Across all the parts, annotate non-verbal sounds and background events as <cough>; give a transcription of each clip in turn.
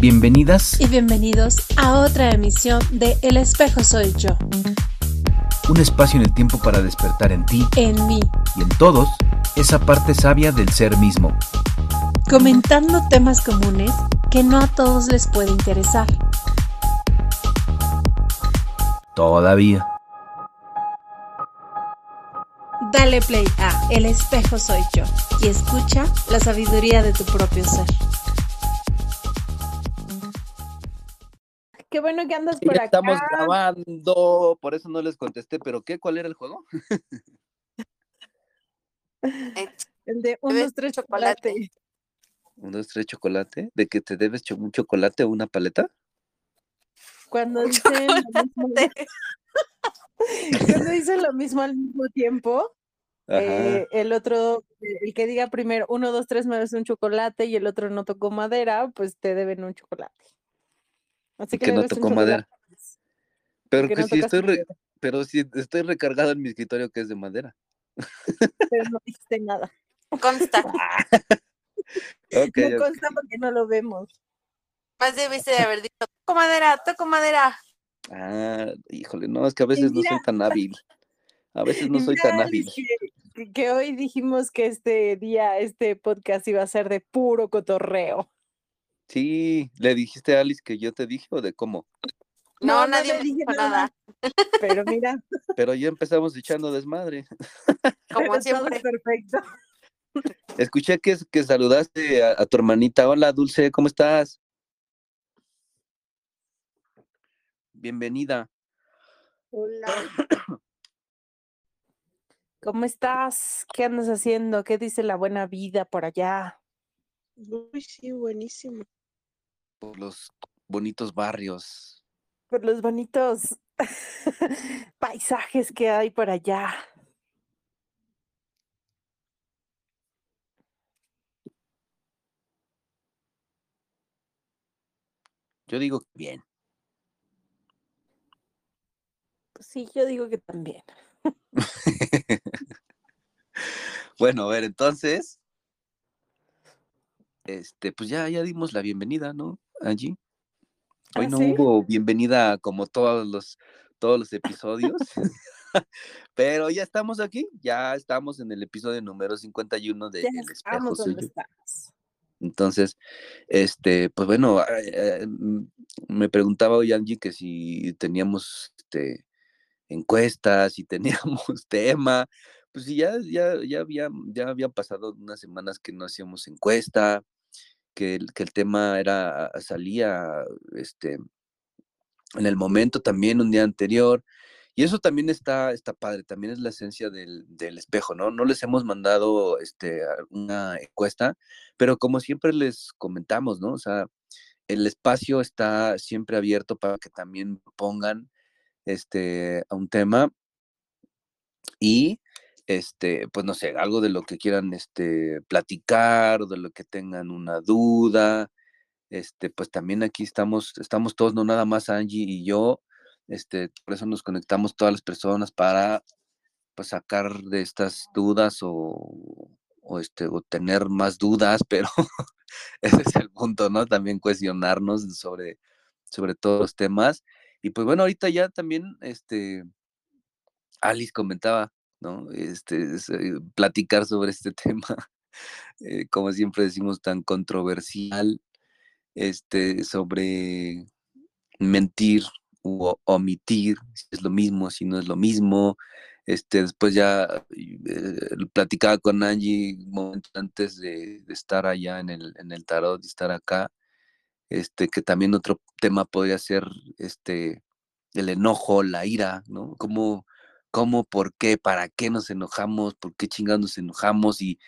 Bienvenidas y bienvenidos a otra emisión de El espejo soy yo. Un espacio en el tiempo para despertar en ti, en mí y en todos esa parte sabia del ser mismo. Comentando temas comunes que no a todos les puede interesar. Todavía. Dale play a El espejo soy yo y escucha la sabiduría de tu propio ser. Qué bueno que andas por acá. Estamos grabando, por eso no les contesté, pero ¿qué? ¿Cuál era el juego? <laughs> el de un, dos, tres, chocolate. Un, dos, tres, chocolate. ¿De que te debes un chocolate o una paleta? Cuando dicen, lo mismo, <laughs> cuando dicen lo mismo al mismo tiempo, eh, el otro, el que diga primero uno, dos, tres me debes un chocolate y el otro no tocó madera, pues te deben un chocolate. Así que, no tocó madera. Pero que si estoy pero si estoy recargado en mi escritorio que es de madera. Pero no dijiste nada. Consta. <laughs> <laughs> no consta porque no lo vemos. Más debiste de haber dicho, toco madera, toco madera. Ah, híjole, no, es que a veces no soy tan hábil. A veces <laughs> no soy tan hábil. Que, que, hoy dijimos que este día, este podcast iba a ser de puro cotorreo. Sí, ¿le dijiste a Alice que yo te dije o de cómo? No, nadie me dijo nada. Pero mira. Pero ya empezamos echando desmadre. <laughs> Como siempre. Perfecto. Escuché que, que saludaste a, tu hermanita. Hola, Dulce, ¿cómo estás? Bienvenida. Hola. <coughs> ¿Cómo estás? ¿Qué andas haciendo? ¿Qué dice la buena vida por allá? Uy, sí, buenísimo por los bonitos barrios. Por los bonitos <laughs> paisajes que hay por allá. Yo digo bien. Pues sí, yo digo que también. <laughs> bueno, a ver, entonces, este, pues ya, ya dimos la bienvenida, ¿no? Allí. Hoy ¿Ah, no hubo bienvenida como todos los, todos los episodios, <laughs> <laughs> pero ya estamos aquí, ya estamos en el episodio número 51 de El Espejo Suyo. Entonces, este, pues bueno, eh, mm, me preguntaba hoy Angie que si teníamos este, encuestas, si <laughs> teníamos tema, pues sí, ya, ya, ya, había, ya habían pasado unas semanas que no hacíamos encuesta, que el, que el tema era, salía este, en el momento también, un día anterior. Y eso también está, está padre, también es la esencia del, del, espejo, ¿no? No les hemos mandado este, una encuesta, pero como siempre les comentamos, ¿no? O sea, el espacio está siempre abierto para que también pongan este, a un tema y este, pues no sé, algo de lo que quieran este, platicar o de lo que tengan una duda. Este, pues también aquí estamos, estamos todos, no nada más Angie y yo, este, por eso nos conectamos todas las personas para pues, sacar de estas dudas o, o, este, o tener más dudas, <laughs> pero ese es el punto, ¿no? También cuestionarnos sobre, sobre todos los temas. Y pues bueno, ahorita ya también, este, Alice comentaba, ¿no? Este, eh, platicar sobre este <laughs> tema, eh, como siempre decimos, tan controversial, este, sobre mentir u omitir, si es lo mismo, si no es lo mismo. Este, después ya eh, platicaba con Angie un momento antes de, estar allá en el, en el tarot y estar acá, este, que también otro tema podría ser este, el enojo, la ira, ¿no? Como cómo, por qué, para qué nos enojamos, por qué chingados nos enojamos y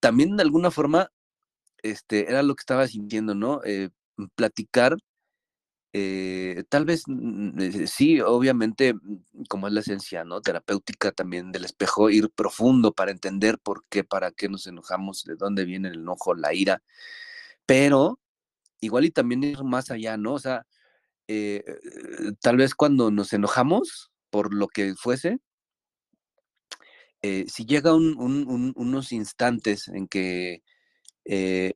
también de alguna forma, este, era lo que estaba sintiendo, ¿no? Eh, mm, platicar, eh, tal vez, mm, eh, sí, obviamente, mm, como es la esencia, ¿no? Terapéutica también del espejo, ir profundo para entender por qué, para qué nos enojamos, de dónde viene el enojo, la ira, pero igual y también ir más allá, ¿no? O sea, tal vez cuando nos enojamos, por lo que fuese, eh, si llega unos instantes en que eh,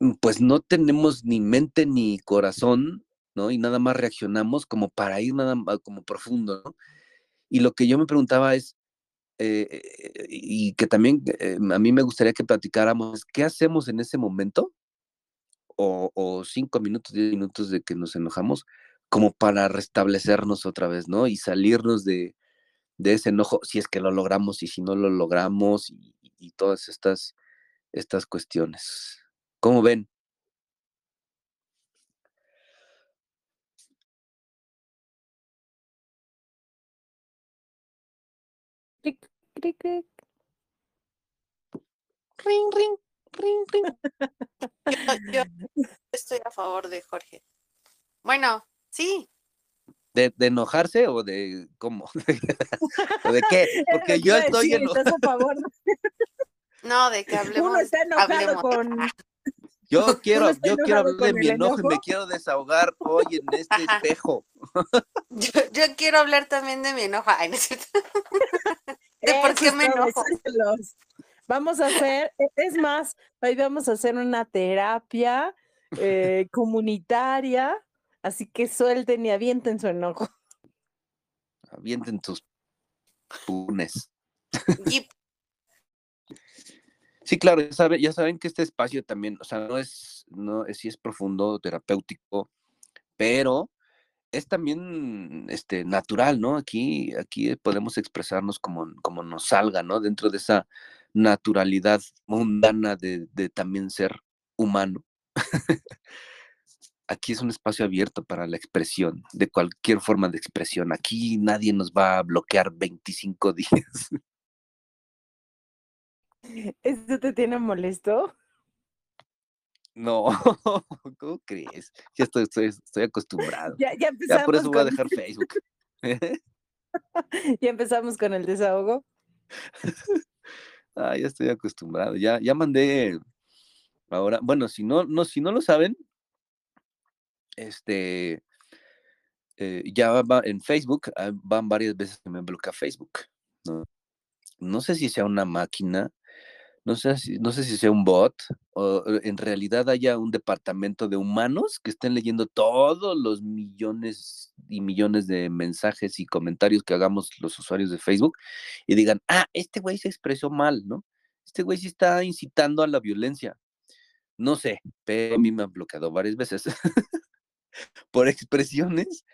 mm, pues no tenemos ni mente ni corazón, ¿no? Y nada más reaccionamos como para ir nada más como profundo, ¿no? Y lo que yo me preguntaba es, eh, y que también eh, a mí me gustaría que platicáramos, ¿qué hacemos en ese momento? O, o, cinco minutos, diez minutos de que nos enojamos, como para restablecernos otra vez, ¿no? Y salirnos de, de ese enojo, si es que lo logramos y si no lo logramos y, y todas estas, estas cuestiones. ¿Cómo ven? Ring, ring, ring, ring. <laughs> Yo, estoy a favor de Jorge. Bueno, sí. ¿De, de enojarse o de cómo? <laughs> ¿O de qué? <laughs> Porque yo estoy enojado. <laughs> No, de que hablemos. Uno está enojado hablemos. con. Yo quiero, yo quiero hablar de mi enojo y me quiero desahogar hoy en este espejo. Yo, yo quiero hablar también de mi enojo. Ay. ¿De por qué me enojo? Vamos a hacer, e- es más, hoy vamos a hacer una terapia eh, comunitaria, así que suelten y avienten su enojo. Avienten tus punes. Y Sí, claro, ya, sabe- ya saben que este espacio también, o sea, no es, no es, sí es profundo, terapéutico, pero es también este, natural, ¿no? Aquí, aquí podemos expresarnos como, como nos salga, ¿no? Dentro de esa naturalidad mundana de, de también ser humano. <laughs> Aquí es un espacio abierto para la expresión, de cualquier forma de expresión. Aquí nadie nos va a bloquear 25 <laughs> días. ¿Esto te tiene molesto? No, <laughs> ¿cómo crees? Ya estoy, estoy, estoy acostumbrado. Ya, ya Ya empezamos, por eso voy a dejar Facebook. <laughs> ya empezamos con el desahogo. Ah, ya estoy acostumbrado. Ya, ya mandé ahora, bueno, si no, no, si no lo saben, este eh, ya va en Facebook, ah, van varias veces que me bloquea Facebook. ¿no? sé si sea una máquina, no sé si, no sé si sea un bot, o eh, en realidad haya un departamento de humanos que estén leyendo todos los millones y millones de mensajes y comentarios que hagamos los usuarios de Facebook y digan, ah, este güey se expresó mal, ¿no? Este güey sí está incitando a la violencia. No sé, pero a mí me han bloqueado varias veces <laughs> por expresiones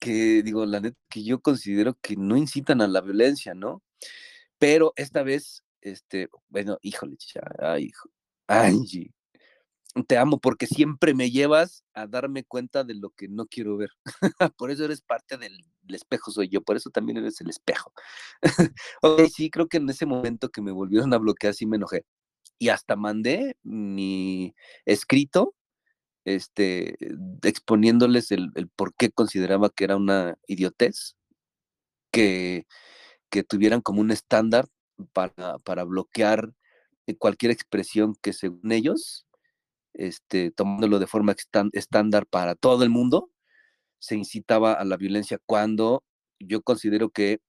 que digo, la neta, que yo considero que no incitan a la violencia, ¿no? Pero esta vez, este, bueno, híjole, chicha, ay, hijo, Angie, te amo porque siempre me llevas a darme cuenta de lo que no quiero ver. <laughs> por eso eres parte del, espejo, soy yo, por eso también eres el espejo. <laughs> ok, sí, creo que en ese momento que me volvieron a bloquear, sí me enojé. Y hasta mandé mi escrito este, exponiéndoles el, por qué consideraba que era una idiotez que, que tuvieran como un estándar para, para bloquear eh, cualquier expresión que según ellos, este, tomándolo de forma estándar para todo el mundo, se incitaba a la violencia cuando yo considero que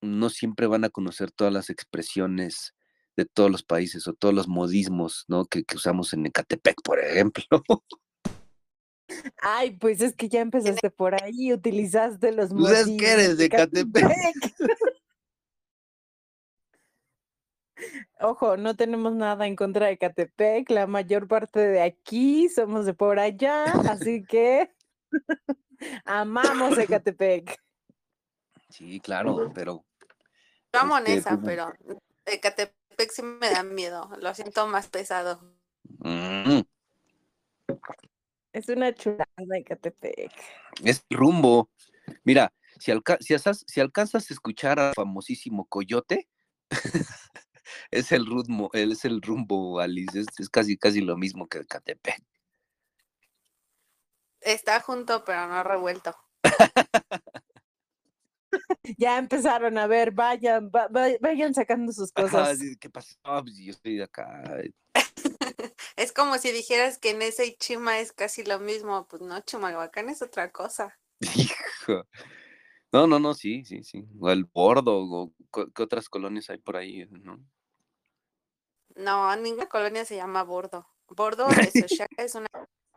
no siempre van a conocer todas las expresiones de todos los países o todos los modismos ¿no? que, que usamos en Ecatepec, por ejemplo. Ay, pues es que ya empezaste por ahí, utilizaste los Pues es que modismos eres de Ecatepec. <laughs> Ojo, no tenemos nada en contra de Catepec, la mayor parte de aquí somos de por allá, así que <laughs> amamos Ecatepec. Sí, claro, pero yo amo Este, Nesa, pues, pero Ecatepec sí me da miedo. Lo siento más pesado. mm, Es una chulada Ecatepec. es el rumbo. Mira, si, alca- si, asas- si alcanzas a escuchar al famosísimo Coyote, <laughs> es el rumbo, él es el rumbo, Alice, es, es casi casi lo mismo que Ecatepec. Está junto, pero no revuelto. <laughs> Ya empezaron a ver, vayan, va- va- vayan sacando sus cosas. ¿Qué pasó? Pues yo estoy de acá. <laughs> Es como si dijeras que Nesa y Chima es casi lo mismo. Pues no, Chimalhuacán es otra cosa. <laughs> Hijo. No, no, no, sí, sí, sí. O el Bordo, o ¿qué otras colonias hay por ahí? ¿no? No, ninguna colonia se llama Bordo. Bordo <laughs> de Xochaca es una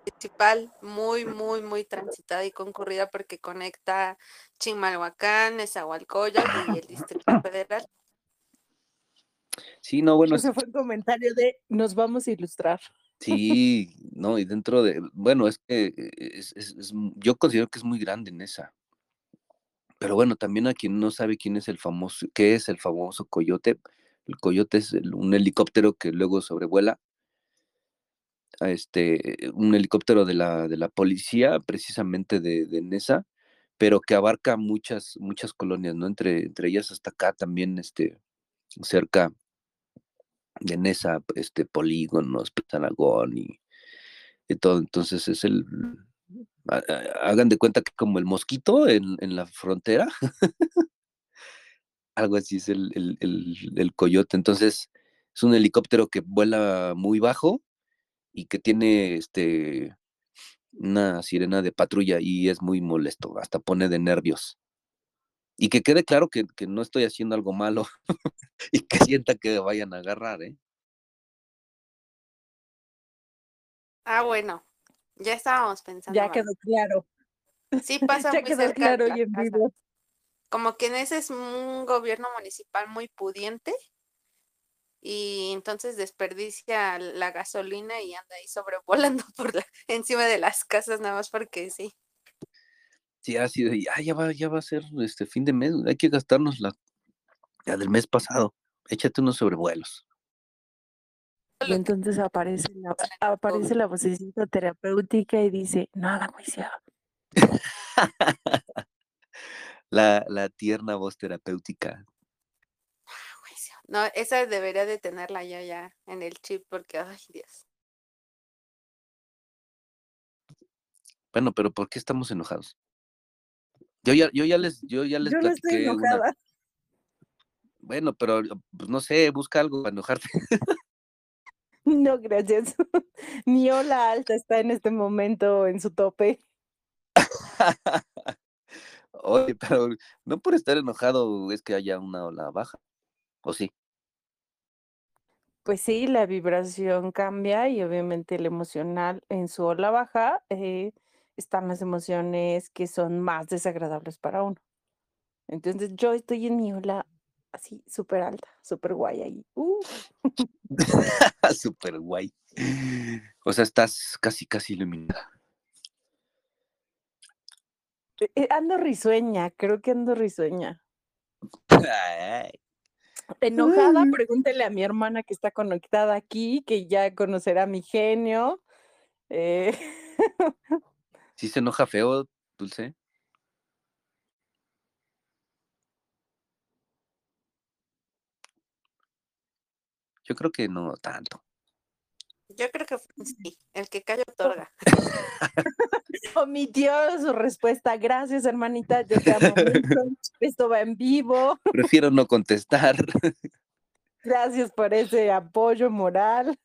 principal muy, muy, muy transitada y concurrida porque conecta Chimalhuacán, Nezahualcóyotl y el Distrito <coughs> Federal. Sí, no, bueno. Ese fue el comentario de nos vamos a ilustrar. Sí, <laughs> no, y dentro de, bueno, es que es, yo considero que es muy grande en esa. Pero bueno, también a quien no sabe quién es el famoso, qué es el famoso coyote, el coyote es un helicóptero que luego sobrevuela, este, un helicóptero de la, de la policía, precisamente de, de Nesa, pero que abarca muchas, muchas colonias, ¿no? Entre, entre ellas hasta acá también, este, cerca de Nesa, este, polígonos, Petanagón y, y todo. Entonces es el, hagan de cuenta que como el mosquito en, la frontera, <laughs> algo así es el, el, coyote. Entonces, es un helicóptero que vuela muy bajo y que tiene este una sirena de patrulla y es muy molesto, hasta pone de nervios. Y que quede claro que, que no estoy haciendo algo malo <laughs> y que sienta que vayan a agarrar, ¿eh? Ah, bueno. Ya estábamos pensando. Ya quedó claro. Sí, <laughs> pasa muy cerca claro y en vivo. Como que en ese es un gobierno municipal muy pudiente y entonces desperdicia la gasolina y anda ahí sobrevolando <laughs> por la, encima de las casas nada más porque sí. Sí, así de, ah, ya va, ya va a ser este fin de mes, hay que gastarnos la, la del mes pasado. Échate unos sobrevuelos. Y entonces <laughs> aparece la, <laughs> aparece la vocecita terapéutica y dice, no haga juicio. la, la tierna voz terapéutica. No, esa debería de tenerla yo ya en el chip porque, ay Dios. Bueno, pero ¿por qué estamos enojados? Yo ya, yo ya les, yo ya les yo no estoy enojada. Bueno, pero pues no sé, busca algo para enojarte. <laughs> No, gracias. <laughs> Mi ola alta está en este momento en su tope. <laughs> Oye, pero no por estar enojado es que haya una ola baja, ¿o sí? Pues sí, la vibración cambia y obviamente el emocional en su ola baja eh, están las emociones que son más desagradables para uno. Entonces yo estoy en mi ola así súper alta, súper guay ahí. Uh. <laughs> súper guay. O sea, estás casi, casi iluminada. Eh, eh, ando risueña, creo que ando risueña. <laughs> Enojada, pregúntele a mi hermana que está conectada aquí, que ya conocerá mi genio. Eh... <laughs> ¿Sí se enoja feo, Dulce? Yo creo que no tanto. Yo creo que sí, el que calla otorga. <laughs> Omitió su respuesta. Gracias, hermanita. Yo te amo Esto va en vivo. Prefiero no contestar. Gracias por ese apoyo moral.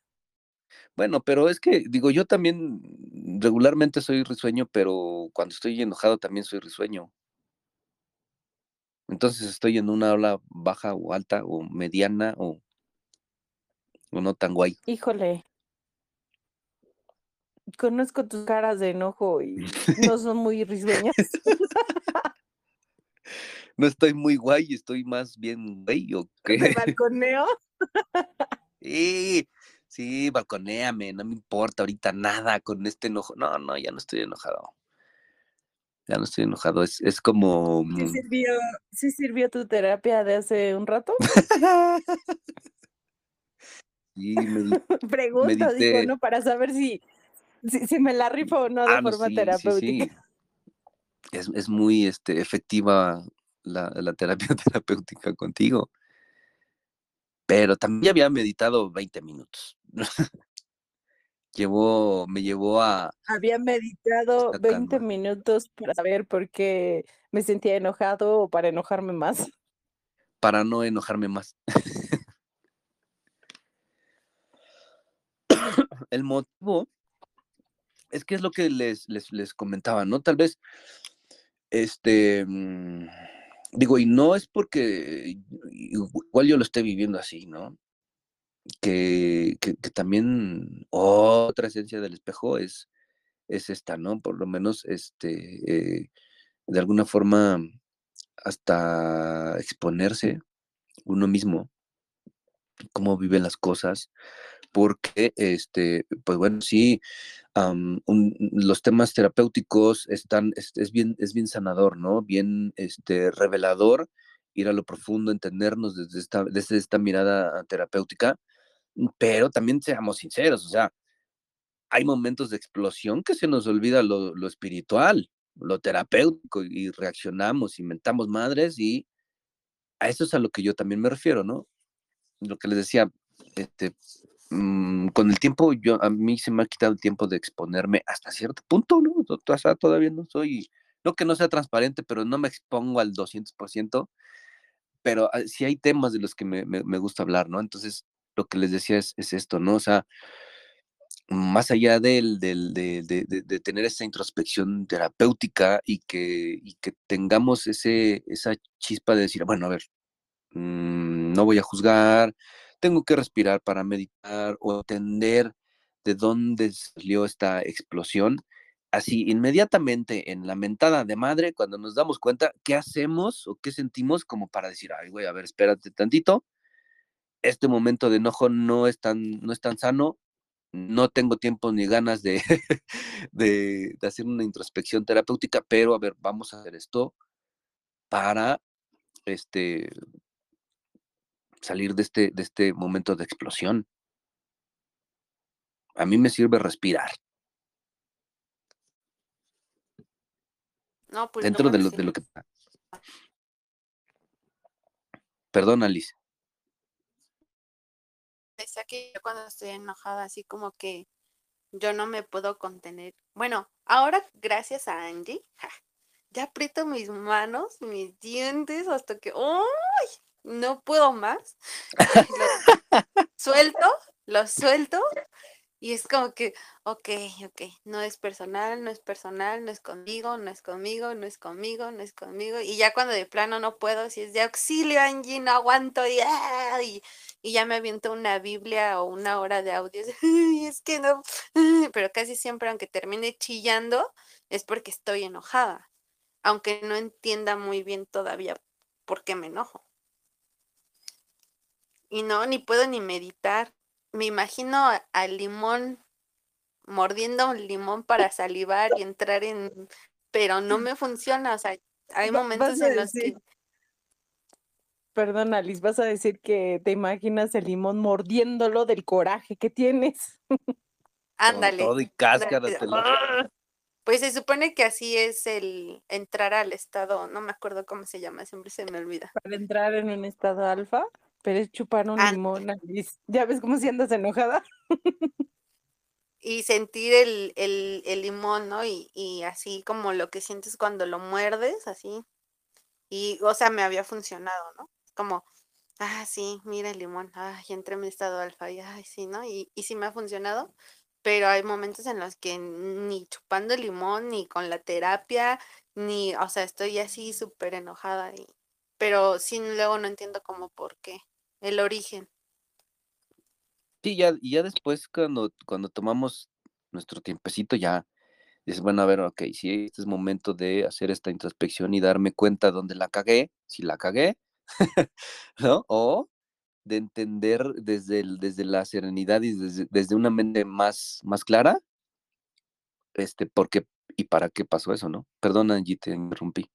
Bueno, pero es que, digo, yo también regularmente soy risueño, pero cuando estoy enojado también soy risueño. Entonces estoy en una ola baja o alta o mediana o o no tan guay. Híjole. Conozco tus caras de enojo y no <laughs> son muy risueñas. no estoy muy guay, estoy más bien güey o <laughs> qué. ¿De balconeo? <laughs> sí, sí, balconeame, no me importa ahorita nada con este enojo. No, no, ya no estoy enojado. Ya no estoy enojado, es, es como... ¿Sí mm sirvió, ¿Sí sirvió tu terapia de hace un rato? Sí, Pregunto, digo, ¿no? Para saber si, si, me la rifo o no de ah, forma terapéutica. es, es, muy este, efectiva la, la, terapia <laughs> terapéutica contigo. Pero también había meditado 20 minutos. <laughs> llevó, me llevó a... Había meditado 20 minutos para saber por qué me sentía enojado o para enojarme más. Para no enojarme más. <coughs> el motivo es que es lo que les, les, comentaba, ¿no? Tal vez, este, mm, digo, y no es porque igual yo lo esté viviendo así, ¿no? que, que, también otra esencia del espejo es, es esta, ¿no? Por lo menos, este, eh, de alguna forma, hasta exponerse uno mismo, cómo viven las cosas, porque, este, pues bueno, sí, los temas terapéuticos están, es, bien, es bien sanador, ¿no? Bien, este, revelador, ir a lo profundo, entendernos desde esta, desde esta mirada terapéutica, pero también seamos sinceros, o sea, hay momentos de explosión que se nos olvida lo, lo espiritual, lo terapéutico, y reaccionamos, inventamos madres, y a eso es a lo que yo también me refiero, ¿no? Lo que les decía, este, mm, con el tiempo, yo a mí se me ha quitado el tiempo de exponerme hasta cierto punto, ¿no? O sea, todavía no soy, no que no sea transparente, pero no me expongo al 200%, pero ah, sí hay temas de los que me, me, gusta hablar, ¿no? Entonces, lo que les decía es, es, esto, ¿no? O sea, más allá del, del de, de, de, tener esa introspección terapéutica y que, y que tengamos ese, esa chispa de decir, bueno, a ver, mm, no voy a juzgar, tengo que respirar para meditar o entender de dónde salió esta explosión. Así, inmediatamente en la mentada de madre, cuando nos damos cuenta, ¿qué hacemos o qué sentimos como para decir, ay, güey, a ver, espérate tantito, este momento de enojo no es tan, no es tan sano, no tengo tiempo ni ganas de, <laughs> de, de, hacer una introspección terapéutica, pero a ver, vamos a hacer esto para este, salir de este, de este momento de explosión. A mí me sirve respirar. No, pues Dentro de, lo, de lo que... Perdón, Alice. Decía que yo cuando estoy enojada, así como que yo no me puedo contener. Bueno, ahora gracias a Angie, ya aprieto mis manos, mis dientes, hasta que ¡ay! No puedo más. <laughs> suelto, lo suelto y es como que, ok, ok, no es personal, no es personal, no es conmigo, no es conmigo, no es conmigo, no es conmigo. Y ya cuando de plano no puedo, si es de auxilio, Angie, no aguanto y, ¡ah! y, ya me aviento una Biblia o una hora de audio. <laughs> Y es que no, <laughs> pero casi siempre, aunque termine chillando, es porque estoy enojada, aunque no entienda muy bien todavía por qué me enojo. Y no, ni puedo ni meditar me imagino al limón mordiendo un limón para salivar y entrar en, pero no me funciona, o sea, hay momentos en los que... Perdón, Alice, vas a decir que te imaginas el limón mordiéndolo del coraje que tienes. <laughs> Ándale. Todo y cáscara. ¡ah! Pues se supone que así es el entrar al estado, no me acuerdo cómo se llama, siempre se me olvida. Para entrar en un estado alfa. Pero es chupar un limón, ¿Ya ves cómo si andas enojada? <laughs> y sentir el, el, el limón, ¿no? Y, y, así como lo que sientes cuando lo muerdes, así. Y, o sea, me había funcionado, ¿no? Como, ah, sí, mira el limón, ay, entré en mi estado alfa, y ay, sí, ¿no? Y, y sí me ha funcionado, pero hay momentos en los que ni chupando el limón, ni con la terapia, ni, o sea, estoy así súper enojada, y, pero sí, luego no entiendo cómo por qué el origen. Sí, ya, y ya después cuando, cuando tomamos nuestro tiempecito ya dices, bueno, a ver, ok, si este es momento de hacer esta introspección y darme cuenta dónde la cagué, si la cagué, <laughs> ¿no? O de entender desde, el, desde la serenidad y desde, desde, una mente más, más clara, este, por qué y para qué pasó eso, ¿no? Perdón, Angie, te interrumpí.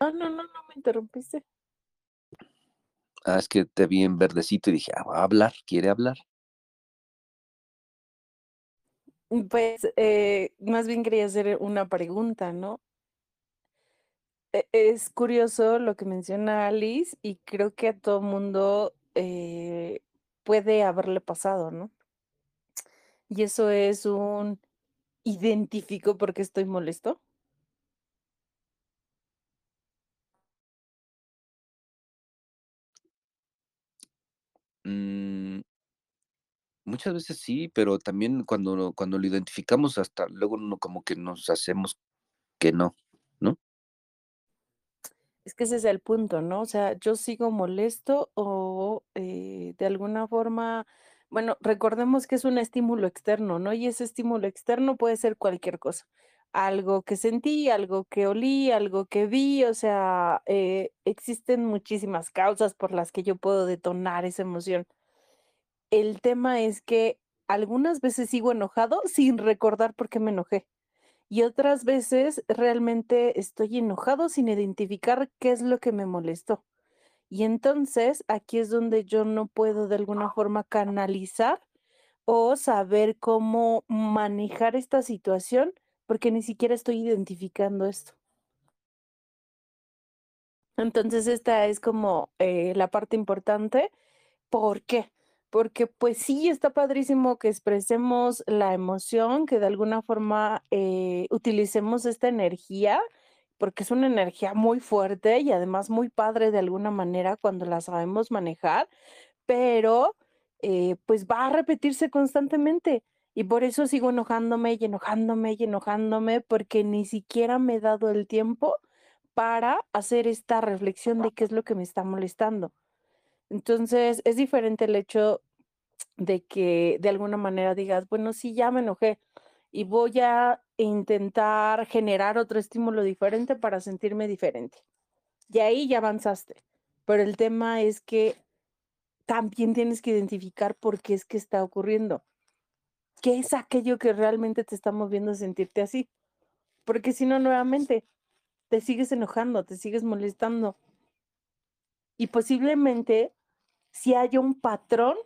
No, no, no, no me interrumpiste. Es que te vi en verdecito y dije, ah, va a hablar, quiere hablar. Mm, pues, eh, más bien quería hacer una pregunta, ¿no? E, es curioso lo que menciona Alice y creo que a todo mundo eh, puede haberle pasado, ¿no? Y eso es un identifico porque estoy molesto. Mm, muchas veces sí, pero también cuando, cuando lo identificamos, hasta luego no, como que nos hacemos que no, ¿no? Es que ese es el punto, ¿no? O sea, yo sigo molesto o eh, de alguna forma, bueno, recordemos que es un estímulo externo, ¿no? Y ese estímulo externo puede ser cualquier cosa. Algo que sentí, algo que olí, algo que vi, o sea, eh, existen muchísimas causas por las que yo puedo detonar esa emoción. El tema es que algunas veces sigo enojado <laughs> sin recordar por qué me enojé. Y otras veces realmente estoy enojado sin identificar qué es lo que me molestó. Y entonces aquí es donde yo no puedo de alguna forma canalizar o saber cómo manejar esta situación porque ni siquiera estoy identificando esto. Entonces esta es como eh, la parte importante. ¿Por qué? porque pues sí, está padrísimo que expresemos la emoción, que de alguna forma eh, utilicemos esta energía, porque es una energía muy fuerte y además muy padre de alguna manera cuando la sabemos manejar, pero eh, pues va a repetirse constantemente. Y por eso sigo enojándome y enojándome y enojándome, porque ni siquiera me he dado el tiempo para hacer esta reflexión de qué es lo que me está molestando. Entonces, es diferente el hecho de que de alguna manera digas, bueno, sí, ya me enojé y voy a intentar generar otro estímulo diferente para sentirme diferente. Y ahí ya avanzaste. Pero el tema es que también tienes que identificar por qué es que está ocurriendo. ¿Qué es aquello que realmente te está moviendo a sentirte así? Porque si no, nuevamente, te sigues enojando, te sigues molestando. Y posiblemente si haya un patrón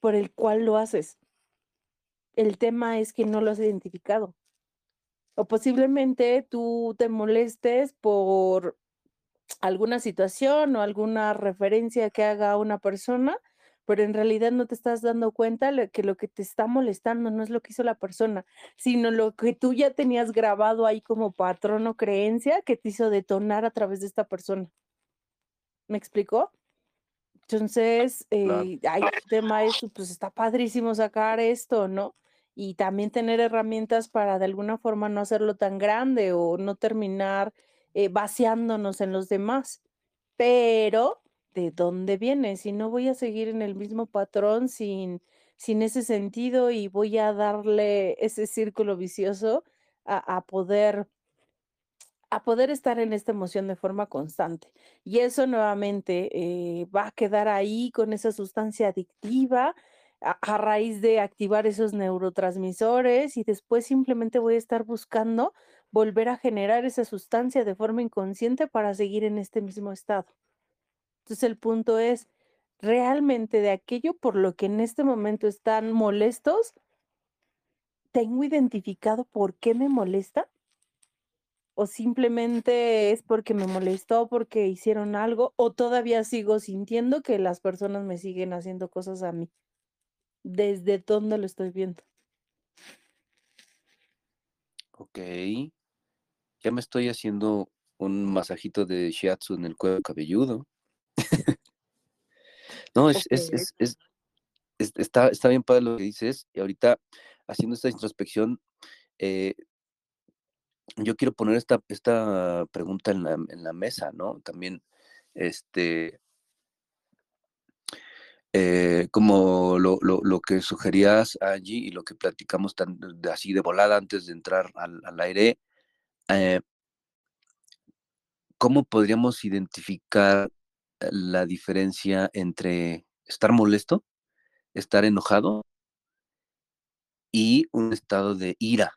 por el cual lo haces. El tema es que no lo has identificado. O posiblemente tú te molestes por alguna situación o alguna referencia que haga una persona, pero en realidad no te estás dando cuenta que lo que te está molestando no es lo que hizo la persona, sino lo que tú ya tenías grabado ahí como patrón o creencia que te hizo detonar a través de esta persona. ¿Me explicó? Entonces, eh, hay el tema eso, pues está padrísimo sacar esto, ¿no? Y también tener herramientas para de alguna forma no hacerlo tan grande o no terminar eh, vaciándonos en los demás. Pero, ¿de dónde viene? Si no voy a seguir en el mismo patrón sin, sin ese sentido y voy a darle ese círculo vicioso a, a poder a poder estar en esta emoción de forma constante. Y eso nuevamente eh, va a quedar ahí con esa sustancia adictiva a, raíz de activar esos neurotransmisores y después simplemente voy a estar buscando volver a generar esa sustancia de forma inconsciente para seguir en este mismo estado. Entonces el punto es, realmente de aquello por lo que en este momento están molestos, ¿tengo identificado por qué me molesta? o simplemente es porque me molestó, porque hicieron algo, o todavía sigo sintiendo que las personas me siguen haciendo cosas a mí. ¿Desde dónde lo estoy viendo? Ok. Ya me estoy haciendo un masajito de shiatsu en el cuello cabelludo. <laughs> no, es, es, es, está, está bien padre lo que dices. Y ahorita, haciendo esta introspección, eh, yo quiero poner esta, esta pregunta en la, en la mesa, ¿no? También, este, eh, como lo, lo, lo, que sugerías allí y lo que platicamos tan, así de volada antes de entrar al, al aire, eh, ¿cómo podríamos identificar la diferencia entre estar molesto, estar enojado y un estado de ira?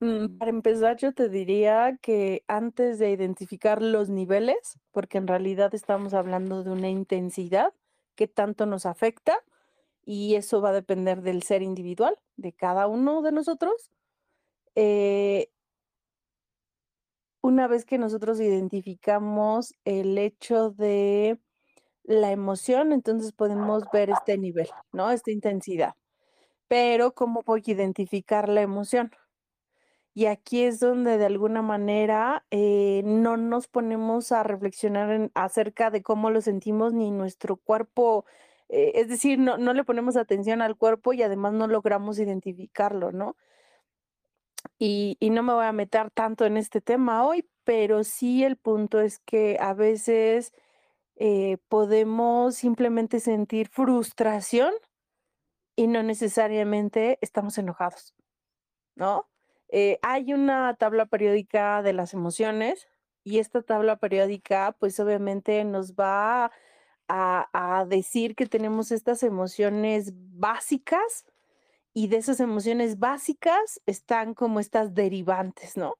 Mm, para empezar, yo te diría que antes de identificar los niveles, porque en realidad estamos hablando de una intensidad que tanto nos afecta y eso va a depender del ser individual de cada uno de nosotros. Eh, una vez que nosotros identificamos el hecho de la emoción, entonces podemos ver este nivel, ¿no? Esta intensidad. Pero, ¿cómo voy a identificar la emoción? Y aquí es donde de alguna manera eh, no nos ponemos a reflexionar acerca de cómo lo sentimos ni nuestro cuerpo, eh, es decir, no, no le ponemos atención al cuerpo y además no logramos identificarlo, ¿no? Y, no me voy a meter tanto en este tema hoy, pero sí el punto es que a veces eh, podemos simplemente sentir frustración y no necesariamente estamos enojados, ¿no? Eh, hay una tabla periódica de las emociones y esta tabla periódica pues obviamente nos va a, a decir que tenemos estas emociones básicas y de esas emociones básicas están como estas derivantes, ¿no?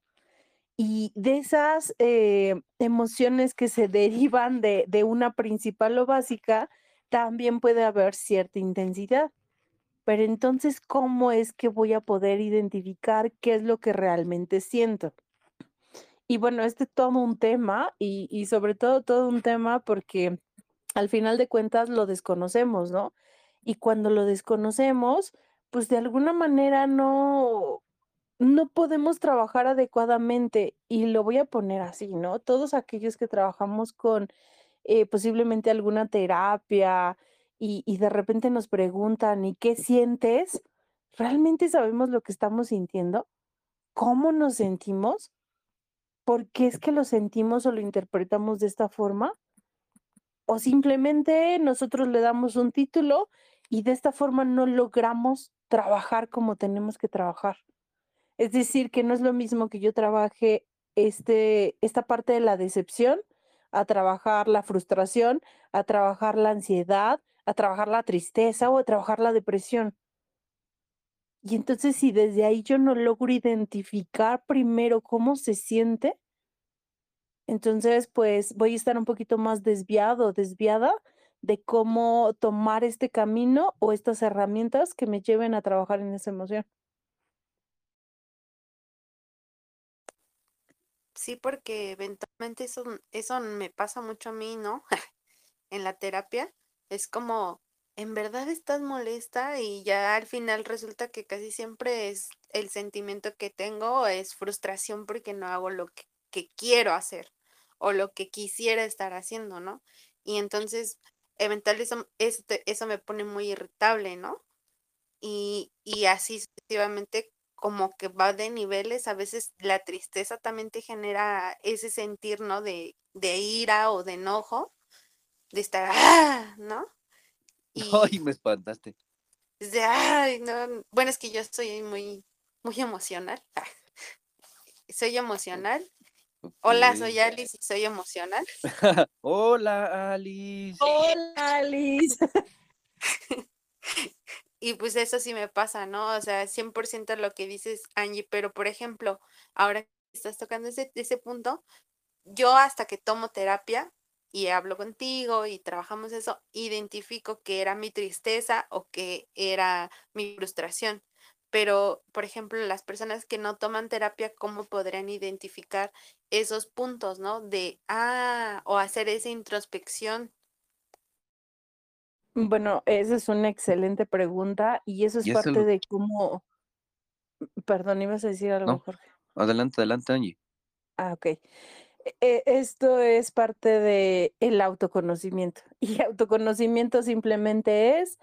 Y de esas eh, emociones que se <laughs> derivan de, de una principal o básica, también puede haber cierta intensidad. Pero entonces, ¿cómo es que voy a poder identificar qué es lo que realmente siento? Y bueno, este es todo un tema y, y sobre todo todo un tema porque al final de cuentas lo desconocemos, ¿no? Y cuando lo desconocemos, pues de alguna manera no, no podemos trabajar adecuadamente y lo voy a poner así, ¿no? Todos aquellos que trabajamos con eh, posiblemente alguna terapia y, y de repente nos preguntan, ¿y qué sientes? ¿Realmente sabemos lo que estamos sintiendo? ¿Cómo nos sentimos? ¿Por qué es que lo sentimos o lo interpretamos de esta forma? ¿O simplemente nosotros le damos un título y de esta forma no logramos trabajar como tenemos que trabajar. Es decir, que no es lo mismo que yo trabaje este, esta parte de la decepción, a trabajar la frustración, a trabajar la ansiedad, a trabajar la tristeza o a trabajar la depresión. Y entonces si desde ahí yo no logro identificar primero cómo se siente, entonces pues voy a estar un poquito más desviado, desviada de cómo tomar este camino o estas herramientas que me lleven a trabajar en esa emoción. Sí, porque eventualmente eso, eso me pasa mucho a mí, ¿no? <laughs> en la terapia. Es como, en verdad estás molesta y ya al final resulta que casi siempre es el sentimiento que tengo es frustración porque no hago lo que, que quiero hacer o lo que quisiera estar haciendo, ¿no? Y entonces eventualmente eso, eso, eso me pone muy irritable, ¿no? Y, y así sucesivamente como que va de niveles, a veces la tristeza también te genera ese sentir, ¿no? De, de ira o de enojo, de estar, ¡ah! ¿no? Ay, me espantaste. De, ay, no. Bueno, es que yo soy muy, muy emocional. soy emocional Hola, soy Alice y soy emocional. <laughs> Hola, Alice. Hola, Alice. <laughs> y pues eso sí me pasa, ¿no? O sea, 100% lo que dices, Angie, pero por ejemplo, ahora que estás tocando ese, ese punto, yo hasta que tomo terapia y hablo contigo y trabajamos eso, identifico que era mi tristeza o que era mi frustración. Pero, por ejemplo, las personas que no toman terapia, ¿cómo podrían identificar esos puntos, ¿no? De, ah, o hacer esa introspección. Bueno, esa es una excelente pregunta y eso es parte de cómo... Perdón, ibas a decir algo, Jorge. Adelante, adelante, Angie. Ah, ok. E, e, esto es parte de el autoconocimiento <laughs> y autoconocimiento simplemente es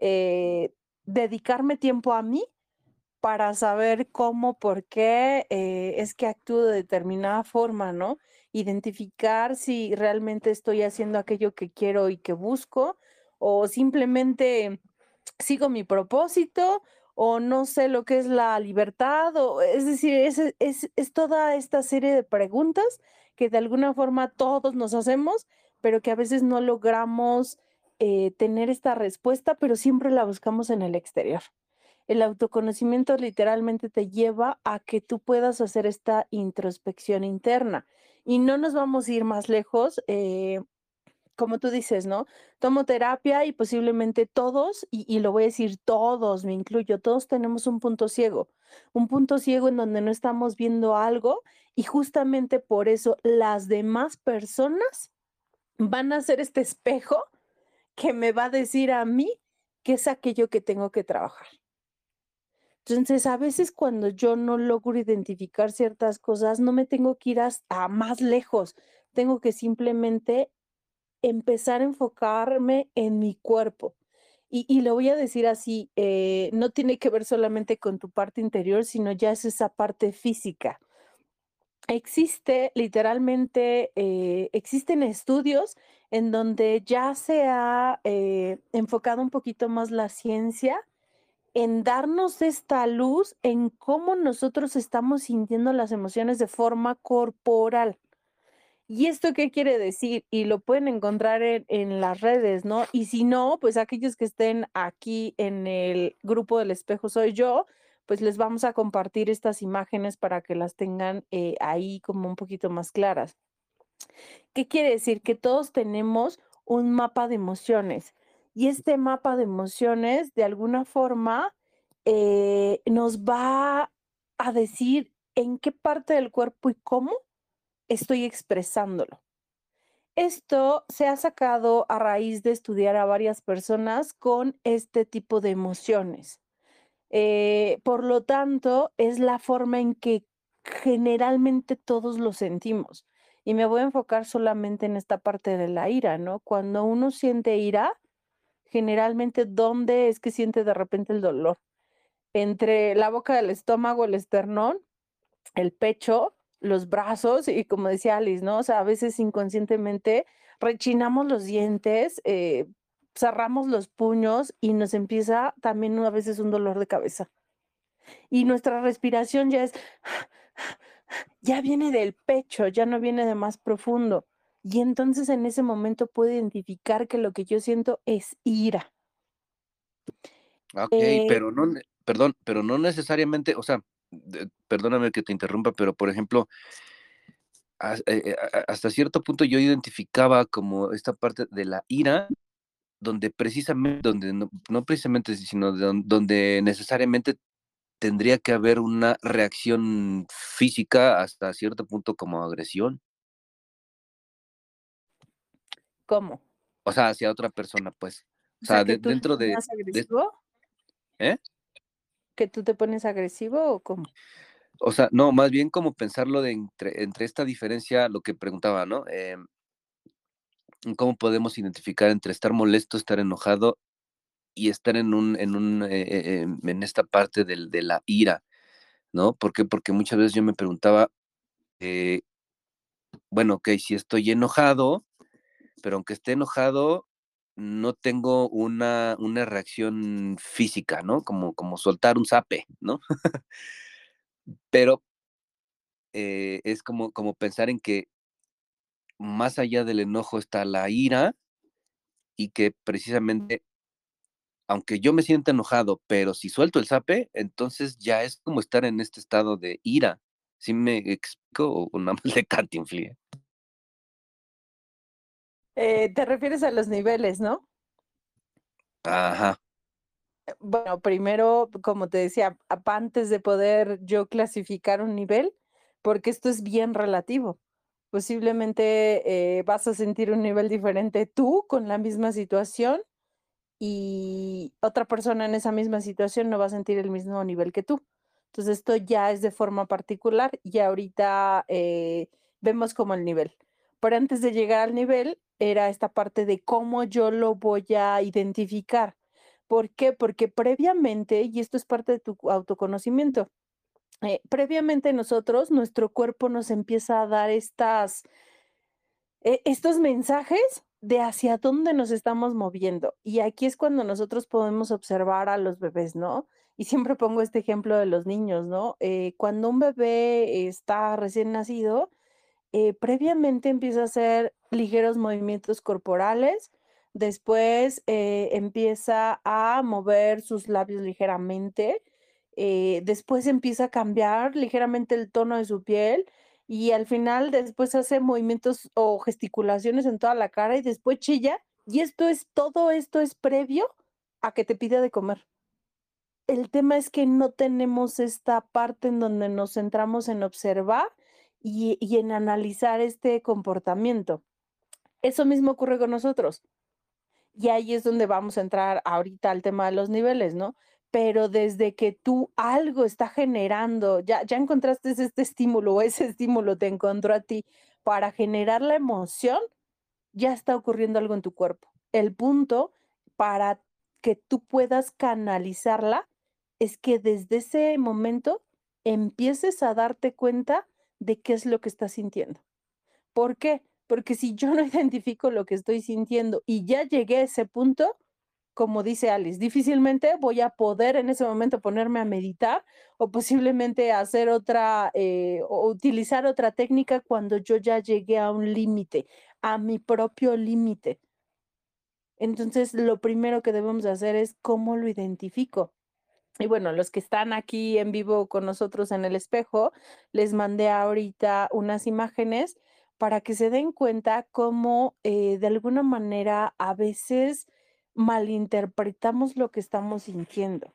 eh, dedicarme tiempo a mí para saber cómo, por qué eh, es que actúo de determinada forma, ¿no? Identificar si realmente estoy haciendo aquello que quiero y que busco o simplemente sigo mi propósito o no sé lo que es la libertad, o es decir, es, es, es toda esta serie de preguntas que de alguna forma todos nos hacemos, pero que a veces no logramos eh, tener esta respuesta, pero siempre la buscamos en el exterior el autoconocimiento literalmente te lleva a que tú puedas hacer esta introspección interna. Y no nos vamos a ir más lejos, eh, como tú dices, ¿no? Tomo terapia y posiblemente todos, y, y, lo voy a decir todos, me incluyo, todos tenemos un punto ciego, un punto ciego en donde no estamos viendo algo y justamente por eso las demás personas van a ser este espejo que me va a decir a mí qué es aquello que tengo que trabajar. Entonces, a veces cuando yo no logro identificar ciertas cosas, no me tengo que ir a más lejos, tengo que simplemente empezar a enfocarme en mi cuerpo, Y, lo voy a decir así, eh, no tiene que ver solamente con tu parte interior, sino ya es esa parte física. Existe literalmente, eh, existen estudios en donde ya se ha eh, enfocado un poquito más la ciencia en darnos esta luz en cómo nosotros estamos sintiendo las emociones de forma corporal. ¿Y esto qué quiere decir? Y lo pueden encontrar en, las redes, ¿no? Y si no, pues aquellos que estén aquí en el grupo del espejo soy yo, pues les vamos a compartir estas imágenes para que las tengan eh, ahí como un poquito más claras. ¿Qué quiere decir? Que todos tenemos un mapa de emociones y este mapa de emociones de alguna forma eh, nos va a decir en qué parte del cuerpo y cómo estoy expresándolo. Esto se ha sacado a raíz de estudiar a varias personas con este tipo de emociones. Eh, por lo tanto, es la forma en que generalmente todos lo sentimos. Y me voy a enfocar solamente en esta parte de la ira, ¿no? Cuando uno siente ira, generalmente, ¿dónde es que siente de repente el dolor? Entre la boca del estómago, el esternón, el pecho, los brazos y como decía Alice, ¿no? O sea, a veces inconscientemente rechinamos los dientes, eh, cerramos los puños y nos empieza también a veces un dolor de cabeza. Y nuestra respiración ya es, ya viene del pecho, ya no viene de más profundo. Y entonces en ese momento puedo identificar que lo que yo siento es ira. Ok, eh pero no, perdón, pero no necesariamente, o sea, perdóname que te interrumpa, pero por ejemplo, eh, hasta cierto punto yo identificaba como esta parte de la ira, donde precisamente, donde no, precisamente, sino donde necesariamente tendría que haber una reacción física hasta cierto punto como agresión. ¿Cómo? O sea, hacia otra persona, pues. O, sea, dentro de, ¿Eh? ¿Que tú te pones agresivo o cómo? O sea, no, más bien como pensarlo de entre, entre esta diferencia, lo que preguntaba, ¿no? Em, ¿Cómo podemos identificar entre estar molesto, estar enojado y estar en un, en un, eh, eh, en esta parte del, de la ira, ¿no? ¿Por qué? Porque muchas veces yo me preguntaba, eh, bueno, ok, si estoy enojado, pero aunque esté enojado, no tengo una, una reacción física, ¿no? Como, como soltar un zape, ¿no? Pero eh, es como, como pensar en que más allá del enojo está la ira y que precisamente, aunque yo me sienta enojado, pero si suelto el zape, entonces ya es como estar en este estado de ira. ¿Sí me explico o nada más <laughs> cantinflía? Eh, te refieres a los niveles, ¿no? Ajá. Eh, bueno, primero, como te decía, antes de poder yo clasificar un nivel, porque esto es bien relativo. Posiblemente eh, vas a sentir un nivel diferente tú con la misma situación y otra persona en esa misma situación no va a sentir el mismo nivel que tú. Entonces, esto ya es de forma particular y ahorita vemos como el nivel. Pero antes de llegar al nivel, era esta parte de cómo yo lo voy a identificar. ¿Por qué? Porque previamente, y esto es parte de tu autoconocimiento, eh, previamente nosotros, nuestro cuerpo nos empieza a dar estas, eh, estos mensajes de hacia dónde nos estamos moviendo. Y aquí es cuando nosotros podemos observar a los bebés, ¿no? Y siempre pongo este ejemplo de los niños, ¿no? Eh, cuando un bebé está recién nacido, eh, previamente empieza a hacer ligeros movimientos corporales, después eh, empieza a mover sus labios ligeramente, eh, después empieza a cambiar ligeramente el tono de su piel y al final después hace movimientos o gesticulaciones en toda la cara y después chilla. Y esto es, todo esto es previo a que te pida de comer. El tema es que no tenemos esta parte en donde nos centramos en observar y, en analizar este comportamiento. Eso mismo ocurre con nosotros. Y ahí es donde vamos a entrar ahorita al tema de los niveles, ¿no? Pero desde que tú algo está generando, ya, ya encontraste este estímulo o ese estímulo te encontró a ti para generar la emoción, ya está ocurriendo algo en tu cuerpo. El punto para que tú puedas canalizarla es que desde ese momento empieces a darte cuenta de qué es lo que estás sintiendo. ¿Por qué? Porque si yo no <laughs> identifico lo que estoy sintiendo y ya llegué a ese punto, como dice Alice, difícilmente voy a poder en ese momento ponerme a meditar o posiblemente hacer otra eh, o utilizar otra técnica cuando yo ya llegué a un límite, a mi propio límite. Entonces, lo primero que debemos hacer es cómo lo identifico. Y bueno, los que están aquí en vivo con nosotros en el espejo, les mandé ahorita unas imágenes para que se den cuenta cómo eh, de alguna manera a veces malinterpretamos lo que estamos sintiendo.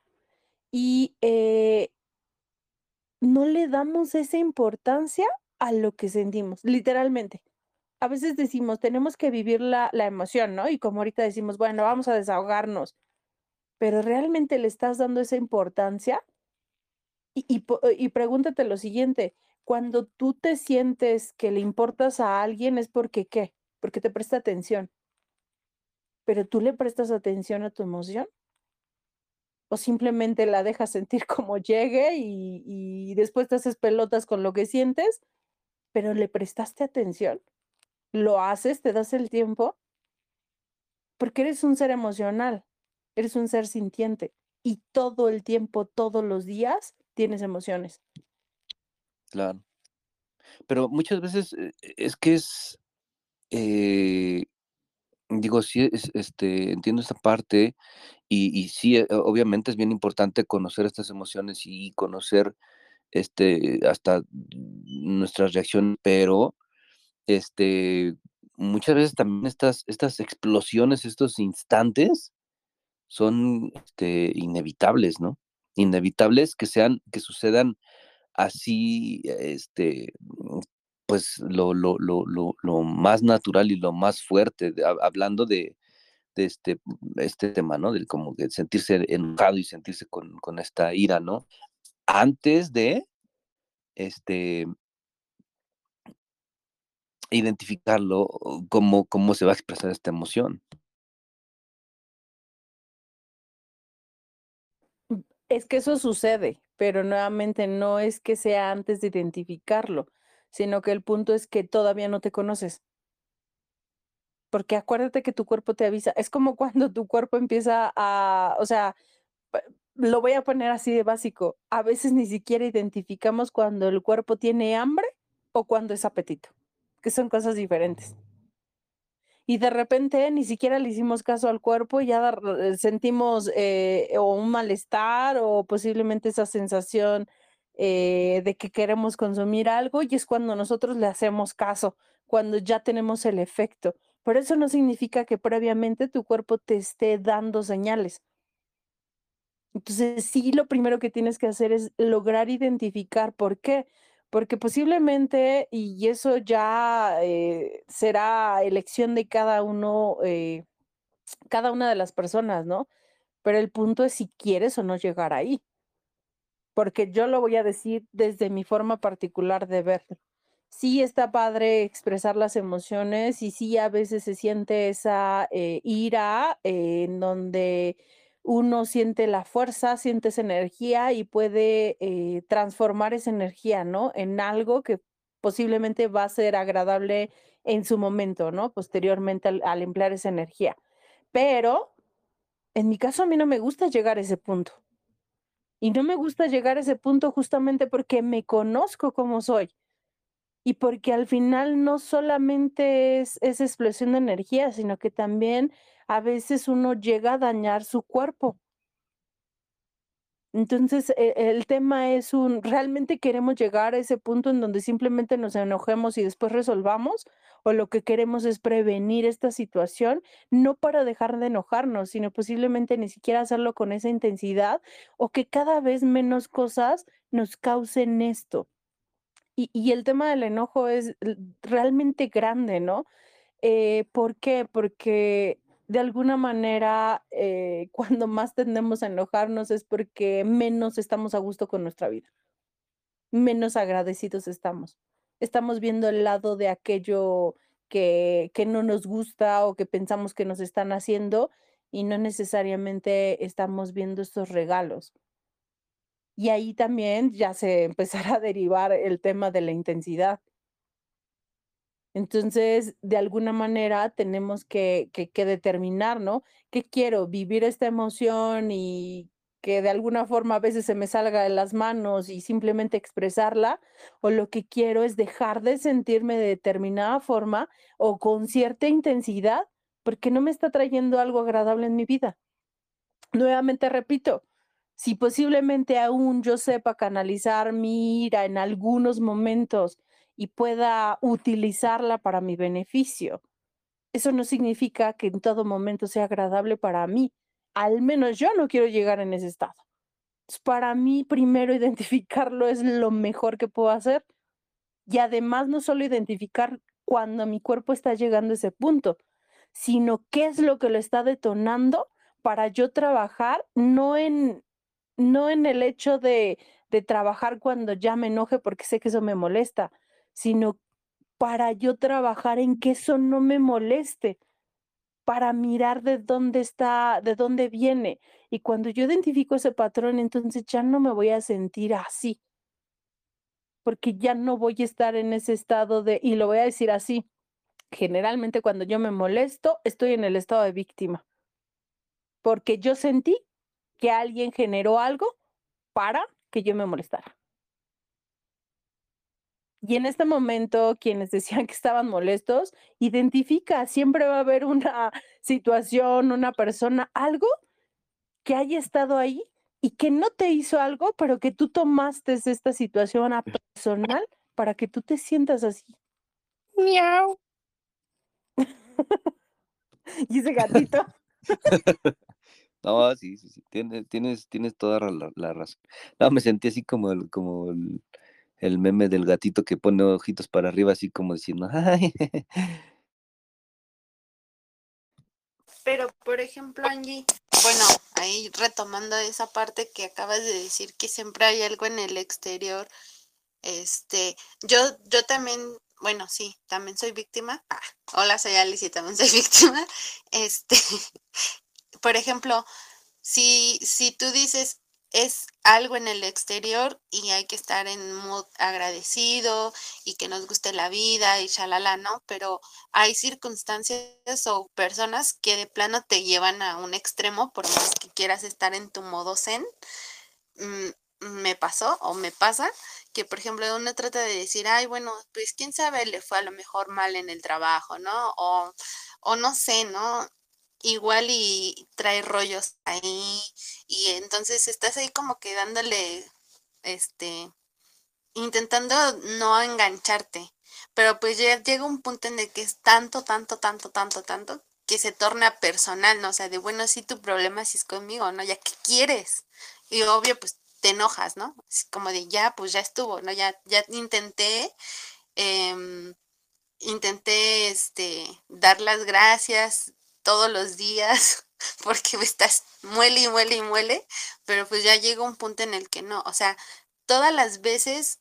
Y eh, no le damos esa importancia a lo que sentimos, literalmente. A veces decimos, tenemos que vivir la, emoción, ¿no? Y como ahorita decimos, bueno, vamos a desahogarnos, pero ¿realmente le estás dando esa importancia? Y, y, pregúntate lo siguiente, cuando tú te sientes que le importas a alguien es porque qué? Porque te presta atención. Pero tú le prestas atención a tu emoción o simplemente la dejas sentir <laughs> como llegue y, y después te haces pelotas con lo que sientes, pero le prestaste atención lo haces, te das el tiempo, porque eres un ser emocional, eres un ser sintiente y todo el tiempo, todos los días, tienes emociones. Claro. Pero muchas veces eh, es que es, eh, digo, sí, este, entiendo esta parte y, y, sí, eh, obviamente es bien importante conocer estas emociones y conocer este, hasta nuestras reacciones, pero este, muchas veces también estas, estas explosiones, estos instantes son este, inevitables, ¿no? Inevitables que sean, que sucedan así, este, pues lo, lo, lo, lo, más natural y lo más fuerte, hablando de, este, este tema, ¿no? Del como de sentirse enojado y sentirse con, con esta ira, ¿no? Antes de, este, identificarlo, cómo, cómo se va a expresar esta emoción. Es que eso sucede, pero nuevamente no es que sea antes de identificarlo, sino que el punto es que todavía no te conoces. Porque acuérdate que tu cuerpo te avisa. Es como <laughs> cuando tu cuerpo empieza a, o sea, lo voy a poner así de básico. A veces ni siquiera identificamos cuando el cuerpo tiene hambre o cuando es apetito que son cosas diferentes. Y de repente ni siquiera le hicimos caso al cuerpo ya eh, sentimos eh, o un malestar o posiblemente esa sensación eh, de que queremos consumir algo y es cuando nosotros le hacemos caso, cuando ya tenemos el efecto. Pero eso no significa que previamente tu cuerpo te esté dando señales. Entonces, sí, lo primero que tienes que hacer es lograr identificar por qué porque posiblemente, y eso ya eh, será elección de cada uno, eh, cada una de las personas, ¿no? Pero el punto es si quieres o no llegar ahí. Porque yo lo voy a decir desde mi forma particular de ver. Sí está padre expresar las emociones y sí a veces se siente esa eh, ira en donde uno siente la fuerza, siente esa energía y puede eh, transformar esa energía, ¿no? En algo que posiblemente va a ser agradable en su momento, ¿no? Posteriormente al, emplear esa energía. Pero en mi caso a mí no me gusta llegar a ese punto. Y no me gusta llegar a ese punto justamente porque me conozco como soy. Y porque al final no solamente es esa explosión de energía, sino que también a veces uno llega a dañar su cuerpo. Entonces, e, el tema es un, ¿realmente queremos llegar a ese punto en donde simplemente nos enojemos y después resolvamos? ¿O lo que queremos es prevenir esta situación, no para dejar de enojarnos, sino posiblemente ni siquiera hacerlo con esa intensidad o que cada vez menos cosas nos causen esto? Y, y el tema del enojo es realmente grande, ¿no? Eh, ¿Por qué? Porque de alguna manera, eh, cuando más tendemos a enojarnos es porque menos estamos a gusto con nuestra vida, menos agradecidos estamos. Estamos viendo el lado de aquello que, que no nos gusta o que pensamos que nos están haciendo y no necesariamente estamos viendo estos regalos. Y ahí también ya se empezará a derivar el tema de la intensidad. Entonces, de alguna manera tenemos que, que, que, determinar, ¿no? ¿Qué quiero? ¿Vivir esta emoción y que de alguna forma a veces se me salga de las manos y simplemente expresarla? ¿O lo que quiero es dejar de sentirme de determinada forma o con cierta intensidad porque no me está trayendo algo agradable en mi vida? Nuevamente repito, si posiblemente aún yo sepa canalizar mi ira en algunos momentos y pueda utilizarla para mi beneficio, eso no significa que en todo momento sea agradable para mí. Al menos yo no quiero llegar en ese estado. Para mí, primero <laughs> identificarlo es lo mejor que puedo hacer. Y además, no solo identificar cuando mi cuerpo está llegando a ese punto, sino qué es lo que lo está detonando para yo trabajar, no en no en el hecho de, de trabajar cuando ya me enoje porque sé que eso me molesta, sino para yo trabajar en que eso no me moleste, para mirar de dónde está, de dónde viene. Y cuando yo identifico ese patrón, entonces ya no me voy a sentir así, porque ya no voy a estar en ese estado de, y lo voy a decir así, generalmente cuando yo me molesto, estoy en el estado de víctima, porque yo sentí que alguien generó algo para que yo me molestara. Y en este momento, quienes decían que estaban molestos, identifica, siempre va a haber una situación, una persona, algo que haya estado ahí y que no te hizo algo, pero que tú tomaste esta situación a personal para que tú te sientas así. Miau. <laughs> y ese gatito. <laughs> No, sí, sí, sí, tienes, tienes, tienes toda la, razón. No, me sentí así como el, como el, meme del gatito que pone ojitos para arriba, así como diciendo. Pero, por ejemplo, Angie, bueno, ahí retomando esa parte que acabas de decir, que siempre hay algo en el exterior, este, yo, yo también, bueno, sí, también soy víctima. Ah, hola, soy Alice y también <laughs> soy víctima. Este, <laughs> por ejemplo, si, si tú dices es algo en el exterior y hay que estar en mood agradecido y que nos guste la vida y shalala, ¿no? Pero hay circunstancias o personas que de plano te llevan a un extremo por más que quieras estar en tu modo zen. Mm, me pasó o me pasa que, por ejemplo, uno trata de decir, ay, bueno, pues quién sabe, le fue a lo mejor mal en el trabajo, ¿no? O, o no sé, ¿no? Igual y trae rollos ahí y entonces estás ahí como que dándole, este, intentando no engancharte, pero pues ya llega un punto en el que es tanto, tanto, tanto, tanto, tanto, que se torna personal, ¿no? O sea, de bueno, sí tu problema sí es conmigo, ¿no? Ya, ¿qué quieres? Y obvio, pues te enojas, ¿no? Como de ya, pues ya estuvo, ¿no? Ya, ya intenté, em, intenté, este, dar las gracias, todos los días <laughs> porque me estás muele y muele y muele, pero pues ya llega un punto en el que no, o sea, todas las veces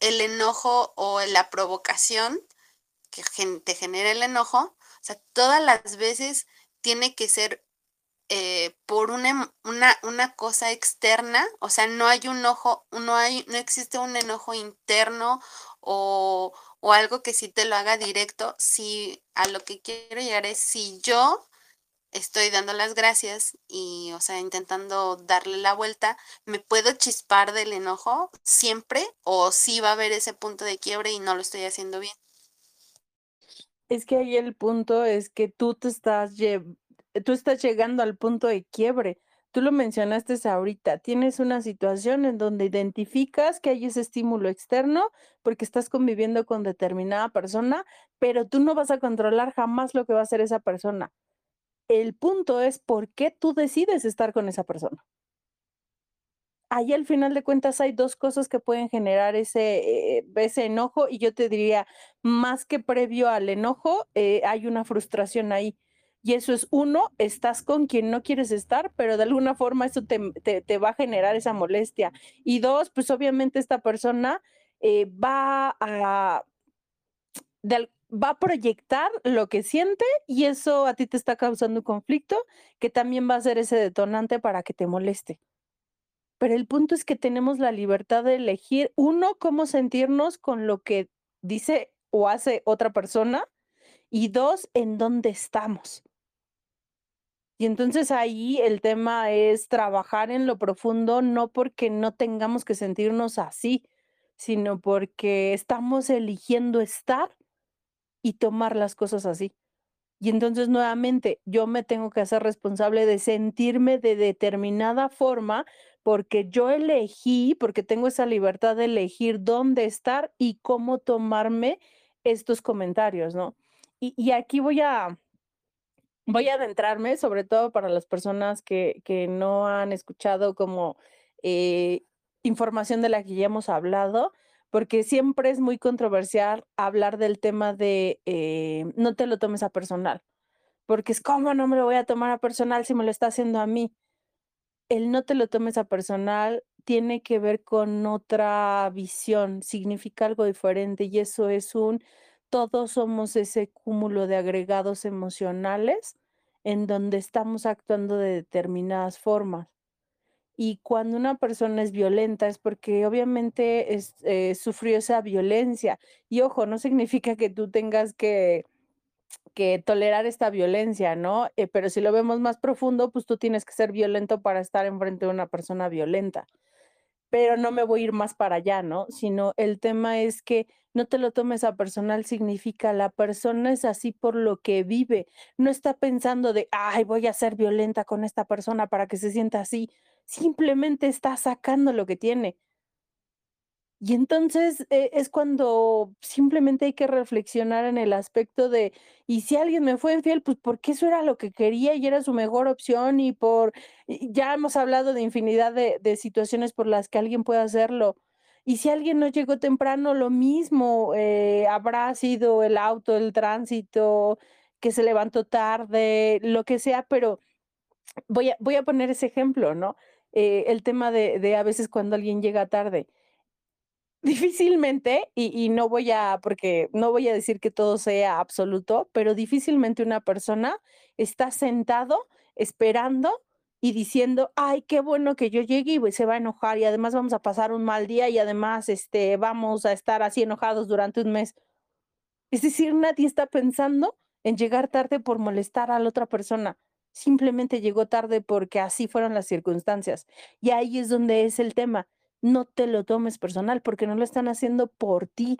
el enojo o la provocación que te genera el enojo, o sea, todas las veces tiene que ser eh, por una, una, una, cosa externa, o sea, no hay un ojo, no hay, no existe un enojo interno o, o algo que sí te lo haga directo, si a lo que quiero llegar es si yo estoy dando las gracias y, o sea, intentando darle la vuelta, ¿me puedo chispar del enojo siempre o si va a haber ese punto de quiebre y no lo estoy haciendo bien? Es que ahí el punto es que tú te estás, tú estás llegando al punto de quiebre. Tú lo mencionaste ahorita, tienes una situación en donde identificas que hay ese estímulo externo porque estás conviviendo con determinada persona, pero tú no vas a controlar jamás lo que va a hacer esa persona. El punto es por qué tú decides estar con esa persona. Ahí al final de cuentas hay dos cosas que pueden generar ese, eh, ese enojo y yo te diría, más que previo al enojo, eh, hay una frustración ahí y eso es uno, estás con quien no quieres estar, pero de alguna forma eso te, va a generar esa molestia. Y dos, pues obviamente esta persona eh, va a, va a proyectar lo que siente y eso a ti te está causando un conflicto que también va a ser ese detonante para que te moleste. Pero el punto es que tenemos la libertad de elegir, uno, cómo sentirnos con lo que dice o hace otra persona y dos, en dónde estamos. Y entonces ahí el tema es trabajar en lo profundo, no porque no tengamos que sentirnos así, sino porque estamos eligiendo estar y tomar las cosas así. Y entonces nuevamente yo me tengo que hacer responsable de sentirme de determinada forma porque yo elegí, porque tengo esa libertad de elegir dónde estar y cómo tomarme estos comentarios, ¿no? Y, y aquí voy a, voy a adentrarme, sobre todo para las personas que, que no han escuchado como eh, información de la que ya hemos hablado, porque siempre es muy controversial hablar del tema de eh, no te lo tomes a personal, porque es como no me lo voy a tomar a personal si me lo está haciendo a mí. El no te lo tomes a personal tiene que ver con otra visión, significa algo diferente y eso es un, todos somos ese cúmulo de agregados emocionales en donde estamos actuando de determinadas formas. Y cuando una persona es violenta es porque obviamente eh, sufrió esa violencia. Y ojo, no significa que tú tengas que, que tolerar esta violencia, ¿no? Eh, pero si lo vemos más profundo, pues tú tienes que ser violento para estar enfrente de una persona violenta. Pero no me voy a ir más para allá, ¿no? Sino el tema es que no te lo tomes a personal, significa la persona es así por lo que vive. No está pensando de, ay, voy a ser violenta con esta persona para que se sienta así simplemente está sacando lo que tiene. Y entonces eh, es cuando simplemente hay que reflexionar en el aspecto de, y si alguien me fue infiel, pues porque eso era lo que quería y era su mejor opción y por, ya hemos hablado de infinidad de, de situaciones por las que alguien puede hacerlo. Y si alguien no llegó temprano, lo mismo, eh, habrá sido el auto, el tránsito, que se levantó tarde, lo que sea, pero voy a, voy a poner ese ejemplo, ¿no? Eh, el tema de, de, a veces cuando alguien llega tarde. Difícilmente, y, no voy a, porque no voy a decir que todo sea absoluto, pero difícilmente una persona está sentado esperando y diciendo, ay, qué bueno que yo llegue y se va a enojar y además vamos a pasar un mal día y además este, vamos a estar así enojados durante un mes. Es decir, nadie está pensando en llegar tarde por molestar a la otra persona simplemente llegó tarde porque así fueron las circunstancias. Y ahí es donde es el tema. No te lo tomes personal porque no lo están haciendo por ti.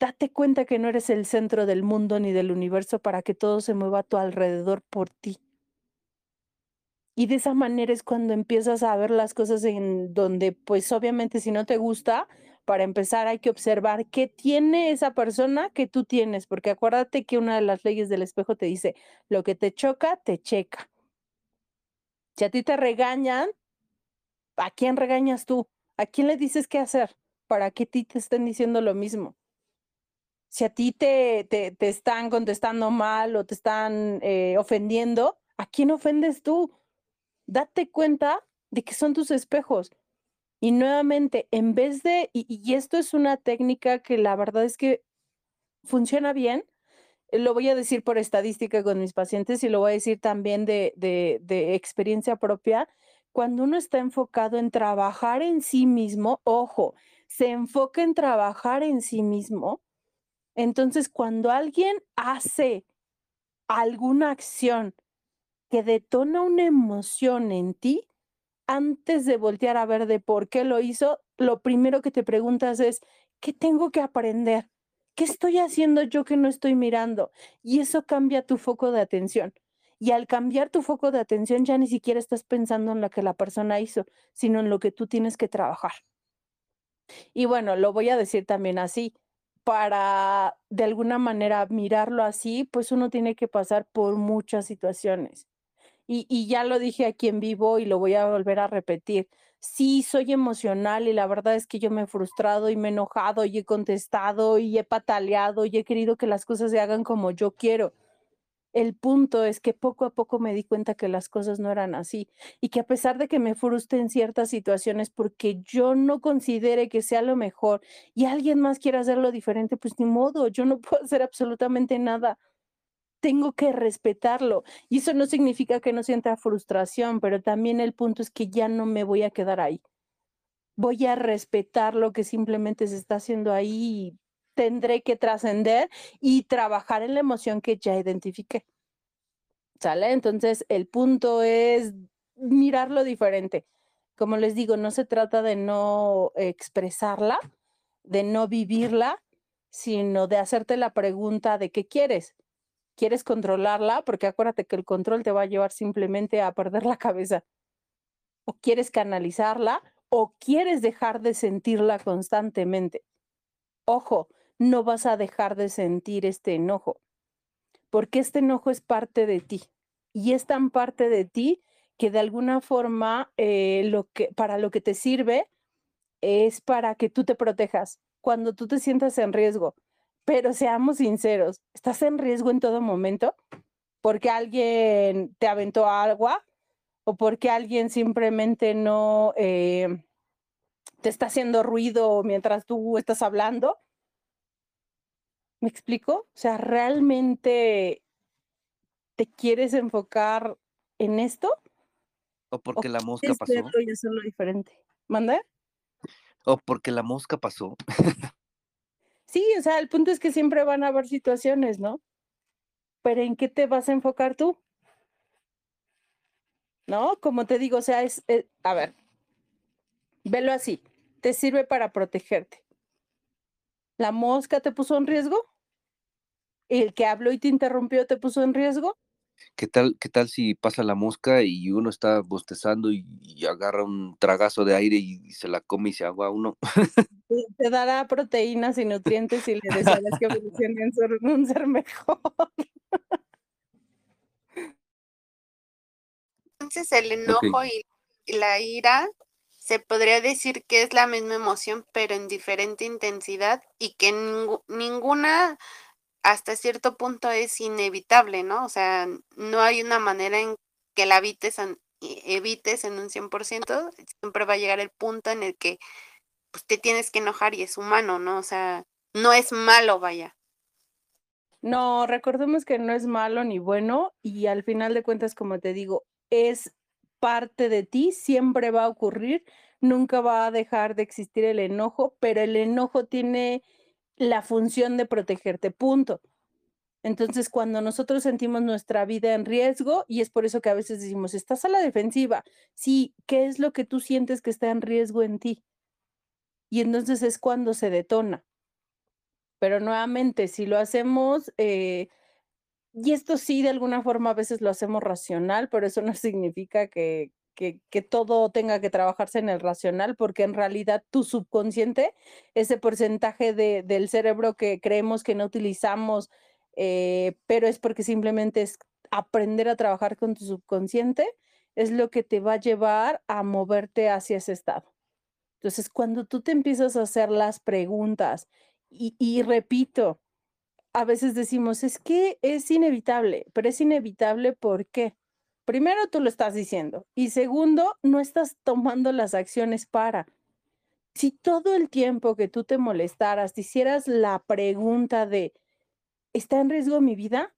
Date cuenta que no eres el centro del mundo ni del universo para que todo se mueva a tu alrededor por ti. Y de esa manera es cuando empiezas a ver las cosas en donde, pues obviamente si no te gusta, para empezar hay que observar qué tiene esa persona que tú tienes, porque acuérdate que una de las leyes del espejo te dice, lo que te choca, te checa. Si a ti te regañan, ¿a quién regañas tú? ¿A quién le dices qué hacer? Para que a ti te estén diciendo lo mismo. Si a ti te, te, te están contestando mal o te están eh, ofendiendo, ¿a quién ofendes tú? Date cuenta de que son tus espejos. Y nuevamente, en vez de, y, esto es una técnica que la verdad es que funciona bien, lo voy a decir por estadística con mis pacientes y lo voy a decir también de, de, de experiencia propia, cuando uno está enfocado en trabajar en sí mismo, ojo, se enfoca en trabajar en sí mismo, entonces cuando alguien hace alguna acción que detona una emoción en ti, antes de voltear a ver de por qué lo hizo, lo primero que te preguntas es, ¿qué tengo que aprender? ¿Qué estoy haciendo yo que no estoy mirando? Y eso cambia tu foco de atención. Y al cambiar tu foco de atención ya ni siquiera estás pensando en lo que la persona hizo, sino en lo que tú tienes que trabajar. Y bueno, lo voy a decir también así, para de alguna manera mirarlo así, pues uno tiene que pasar por muchas situaciones y, ya lo dije aquí en vivo y lo voy a volver a repetir. Sí, soy emocional y la verdad es que yo me he frustrado y me he enojado y he contestado y he pataleado y he querido que las cosas se hagan como yo quiero. El punto es que poco a poco me di cuenta que las cosas no eran así y que a pesar de que me frustre en ciertas situaciones porque yo no considere que sea lo mejor y alguien más quiera hacerlo diferente, pues ni modo, yo no <laughs> puedo hacer absolutamente nada. Tengo que respetarlo y eso no significa que no sienta frustración, pero también el punto es que ya no me voy a quedar ahí. Voy a respetar lo que simplemente se está haciendo ahí tendré que trascender y trabajar en la emoción que ya identifiqué. ¿Sale? Entonces, el punto es mirarlo diferente. Como les digo, no se trata de no expresarla, de no vivirla, sino de hacerte la pregunta de qué quieres. ¿Quieres controlarla? Porque acuérdate que el control te va a llevar simplemente a perder la cabeza. ¿O quieres canalizarla? ¿O quieres dejar de sentirla constantemente? Ojo, no vas a dejar de sentir este enojo, porque este enojo es parte de ti y es tan parte de ti que de alguna forma eh, lo que, para lo que te sirve es para que tú te protejas cuando tú te sientas en riesgo. Pero seamos sinceros, ¿estás en riesgo en todo momento? Porque alguien te aventó agua o porque alguien simplemente no eh, te está haciendo ruido mientras tú estás hablando ¿Me explico? O sea, ¿realmente te quieres enfocar en esto? ¿O porque la mosca pasó? y hacerlo diferente? ¿Manda? ¿O porque la mosca pasó? <laughs> sí, o sea, el punto es que siempre van a haber situaciones, ¿no? Pero ¿en qué te vas a enfocar tú? ¿No? Como te digo, o sea, es, eh, a ver, velo así, te sirve para protegerte. ¿La mosca te puso en riesgo? ¿El que habló y te interrumpió te puso en riesgo? ¿Qué tal, qué tal si pasa la mosca y uno está bostezando y, agarra un tragazo de aire y, se la come y se agua uno? <laughs> Te dará proteínas y nutrientes y le deseas que evolucione en ser, un ser mejor. Entonces el enojo y la ira se podría decir que es la misma emoción, pero en diferente intensidad y que ninguna hasta cierto punto es inevitable, ¿no? O sea, no hay una manera en que la evites en, evites en un 100%, siempre va a llegar el punto en el que pues, te tienes que enojar y es humano, ¿no? O sea, no es malo, vaya. No, recordemos que no es malo ni bueno y al final de cuentas, como te digo, es parte de ti, siempre va a ocurrir, nunca va a dejar de existir el enojo, pero el enojo tiene la función de protegerte, punto. Entonces, cuando nosotros sentimos nuestra vida en riesgo, y es por eso que a veces decimos, estás a la defensiva, sí, ¿qué es lo que tú sientes que está en riesgo en ti? Y entonces es cuando se detona. Pero nuevamente, si lo hacemos eh, y esto sí, de alguna forma a veces lo hacemos racional, pero eso no significa que, que, todo tenga que trabajarse en el racional, porque en realidad tu subconsciente, ese porcentaje de, del cerebro que creemos que no utilizamos, eh, pero es porque simplemente es aprender a trabajar con tu subconsciente, es lo que te va a llevar a moverte hacia ese estado. Entonces, cuando tú te empiezas a hacer las preguntas, y, y repito, a veces decimos, es que es inevitable, pero es inevitable ¿por qué? Primero, tú lo estás diciendo. Y segundo, no estás tomando las acciones para. Si todo el tiempo que tú te molestaras, te hicieras la pregunta de, ¿está en riesgo mi vida?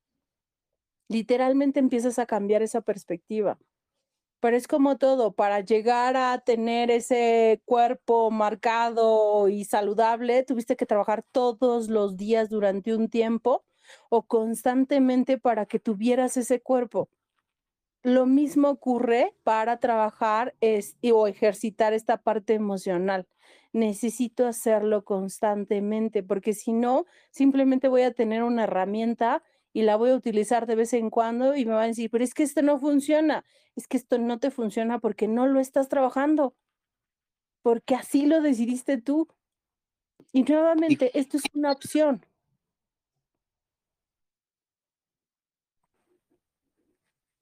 Literalmente empiezas a cambiar esa perspectiva. Pero es como todo, para llegar a tener ese cuerpo marcado y saludable, tuviste que trabajar todos los días durante un tiempo o constantemente para que tuvieras ese cuerpo. Lo mismo ocurre para trabajar es, o ejercitar esta parte emocional. Necesito hacerlo constantemente porque si no, simplemente voy a tener una herramienta y la voy a utilizar de vez en cuando y me van a decir, pero es que esto no funciona, es que esto no te funciona porque no lo estás trabajando, porque así lo decidiste tú. Y nuevamente, esto es una opción.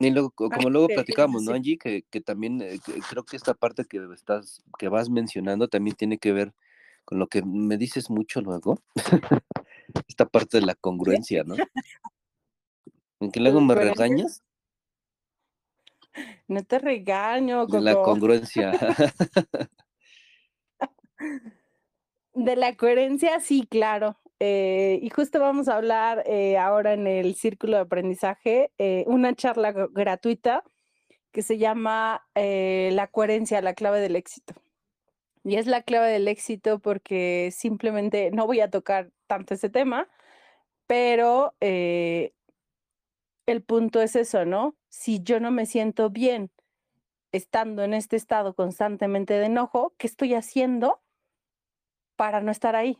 Y luego, como luego platicamos, ¿no, Angie? Que, que también eh, creo que esta parte que estás, que vas mencionando también tiene que ver con lo que me dices mucho luego. <laughs> esta parte de la congruencia, ¿no? <laughs> ¿En qué luego me regañas? No te regaño, De la congruencia. <laughs> De la coherencia, sí, claro. Eh, y justo vamos a hablar eh, ahora en el círculo de aprendizaje, eh, una charla gratuita que se llama La coherencia, la clave del éxito. Y es la clave del éxito porque simplemente no voy a tocar tanto ese tema, pero el punto es eso, ¿no? Si yo no me siento bien estando en este estado constantemente de enojo, ¿qué estoy haciendo para no estar ahí?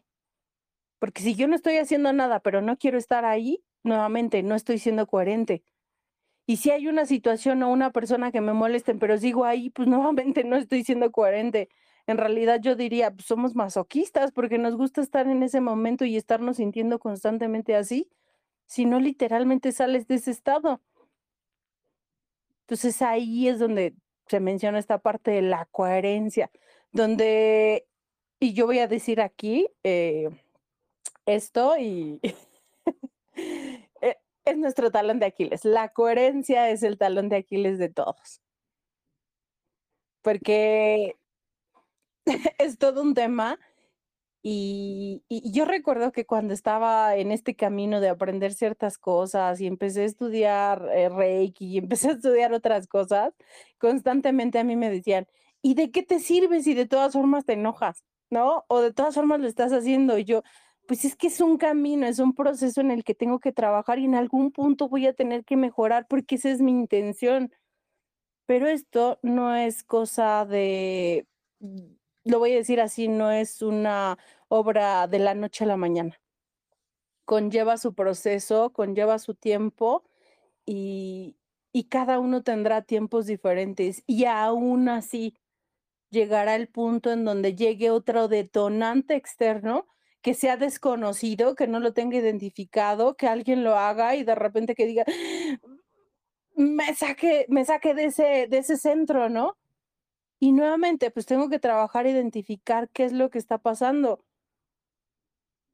Porque si yo no estoy haciendo nada, pero no quiero estar ahí, nuevamente no estoy siendo coherente. Y si hay una situación o una persona que me molesten, pero sigo ahí, pues <laughs> nuevamente no estoy siendo coherente. En realidad yo diría, pues somos masoquistas porque nos gusta estar en ese momento y estarnos sintiendo constantemente así, si no literalmente sales de ese estado. Entonces ahí es donde se menciona esta parte de la coherencia, donde, y yo voy a decir aquí eh, esto y <laughs> e, es nuestro talón de Aquiles. La coherencia es el talón de Aquiles de todos. Porque <laughs> es todo un tema y, yo recuerdo que cuando estaba en este camino de aprender ciertas cosas y empecé a estudiar eh, Reiki y <laughs> empecé a estudiar otras cosas, constantemente a mí me decían, ¿y de qué te sirve si de todas formas te enojas? ¿No? O de todas formas lo estás haciendo. Y yo, pues es que es un camino, es un proceso en el que tengo que trabajar y en algún punto voy a tener que mejorar porque esa es mi intención. Pero esto no es cosa de lo voy a decir así, no es una obra de la noche a la mañana. Conlleva su proceso, conlleva su tiempo y, cada uno tendrá tiempos diferentes y aún así llegará el punto en donde llegue otro detonante externo que sea desconocido, que no lo tenga identificado, que alguien lo haga y de repente que diga, me saque, me saque de ese, de ese centro, ¿no? Y nuevamente, pues tengo que trabajar, identificar qué es lo que está pasando.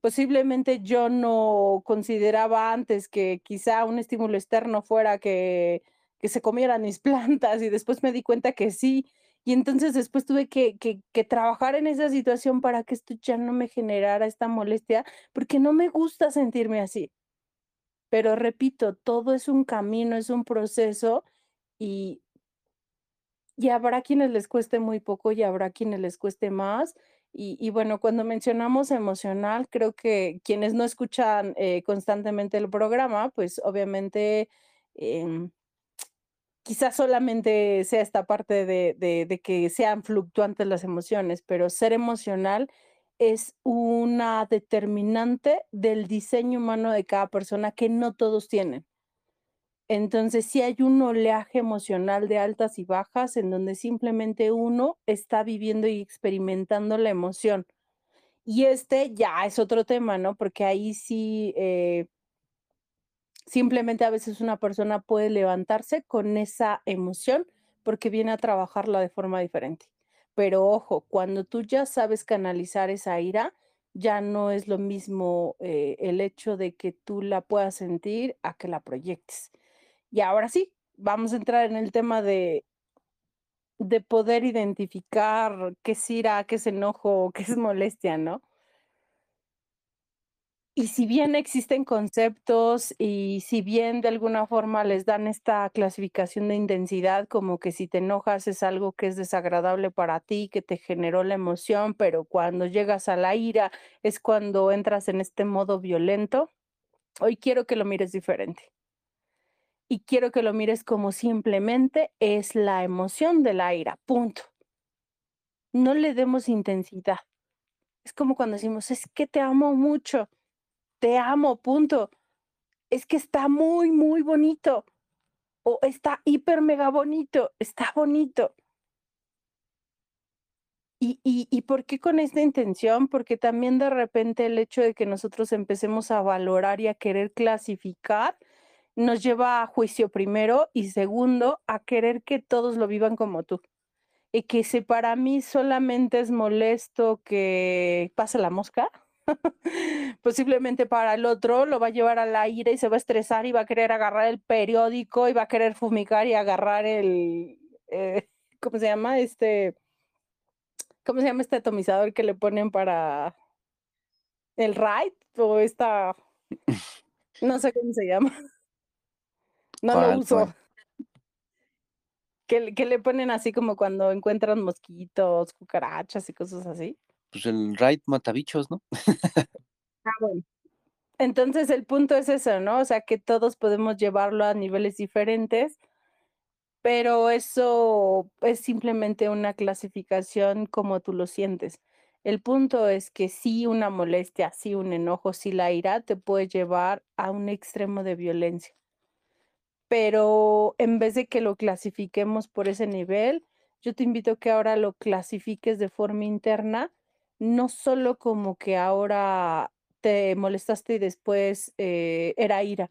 Posiblemente yo no consideraba antes que quizá un estímulo externo fuera que, que se comieran mis <laughs> plantas y después me di cuenta que sí. Y entonces después tuve que, que, que, trabajar en esa situación para que esto ya no me generara esta molestia, porque no me gusta sentirme así. Pero repito, todo es un camino, es un proceso y y habrá quienes les cueste muy poco y habrá quienes les cueste más. Y, bueno, cuando mencionamos emocional, creo que quienes no escuchan eh, constantemente el programa, pues obviamente em, quizás solamente sea esta parte de, de que sean fluctuantes las emociones, pero ser emocional es una determinante del diseño humano de cada persona que no todos tienen. Entonces, sí hay un oleaje emocional de altas y bajas en donde simplemente uno está viviendo y experimentando la emoción. Y este ya es otro tema, ¿no? Porque ahí sí, eh, simplemente a veces una persona puede levantarse con esa emoción porque viene a trabajarla de forma diferente. Pero ojo, cuando tú ya sabes canalizar esa ira, ya no es lo mismo eh, el hecho de que tú la puedas sentir a que la proyectes. Y ahora sí, vamos a entrar en el tema de, de poder identificar qué es ira, qué es enojo, qué es molestia, ¿no? Y si bien existen conceptos y si bien de alguna forma les dan esta clasificación de intensidad, como que si te enojas es algo que es desagradable para ti, que te generó la emoción, pero cuando llegas a la ira es cuando entras en este modo violento, hoy quiero que lo mires diferente y quiero que lo mires como simplemente es la emoción de la ira, punto. No le demos intensidad. Es como cuando decimos, es que te amo mucho, te amo, punto. Es que está muy, muy bonito. O está hiper mega bonito, está bonito. ¿Y, y, ¿Y por qué con esta intención? Porque también de repente el hecho de que nosotros empecemos a valorar y a querer clasificar, nos lleva a juicio primero y segundo a querer que todos lo vivan como tú. Y que si para mí solamente es molesto que pase la mosca, <laughs> Posiblemente para el otro lo va a llevar al aire y se va a estresar y va a querer agarrar el periódico y va a querer fumigar y agarrar el, eh, <laughs> ¿cómo se llama? Este, ¿cómo se llama este atomizador que le ponen para el ride o esta, <laughs> no sé cómo se llama. No lo uso. Que, que, le ponen así como cuando encuentran mosquitos, cucarachas y cosas así. Pues el raid matabichos, ¿no? <laughs> ah, bueno. Entonces el punto es eso, ¿no? O sea, que todos podemos llevarlo a niveles diferentes pero eso es simplemente una clasificación como tú lo sientes. El punto es que si una molestia, si un enojo, si la ira te puede llevar a un extremo de violencia. Pero en vez de que lo clasifiquemos por ese nivel, yo te invito a que ahora lo clasifiques de forma interna, no solo como que ahora te molestaste y después eh, era ira,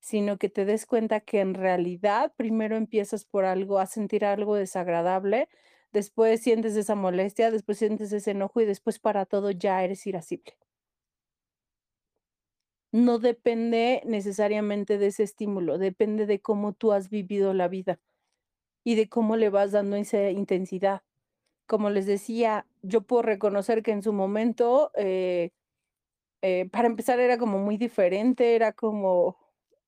sino que te des cuenta que en realidad primero empiezas por algo, a sentir algo desagradable, después sientes esa molestia, después sientes ese enojo y después para todo ya eres irascible. No depende necesariamente de ese estímulo, depende de cómo tú has vivido la vida y de cómo le vas dando esa intensidad. Como les decía, yo puedo reconocer que en su momento, eh, eh, para empezar, era como muy diferente, era como,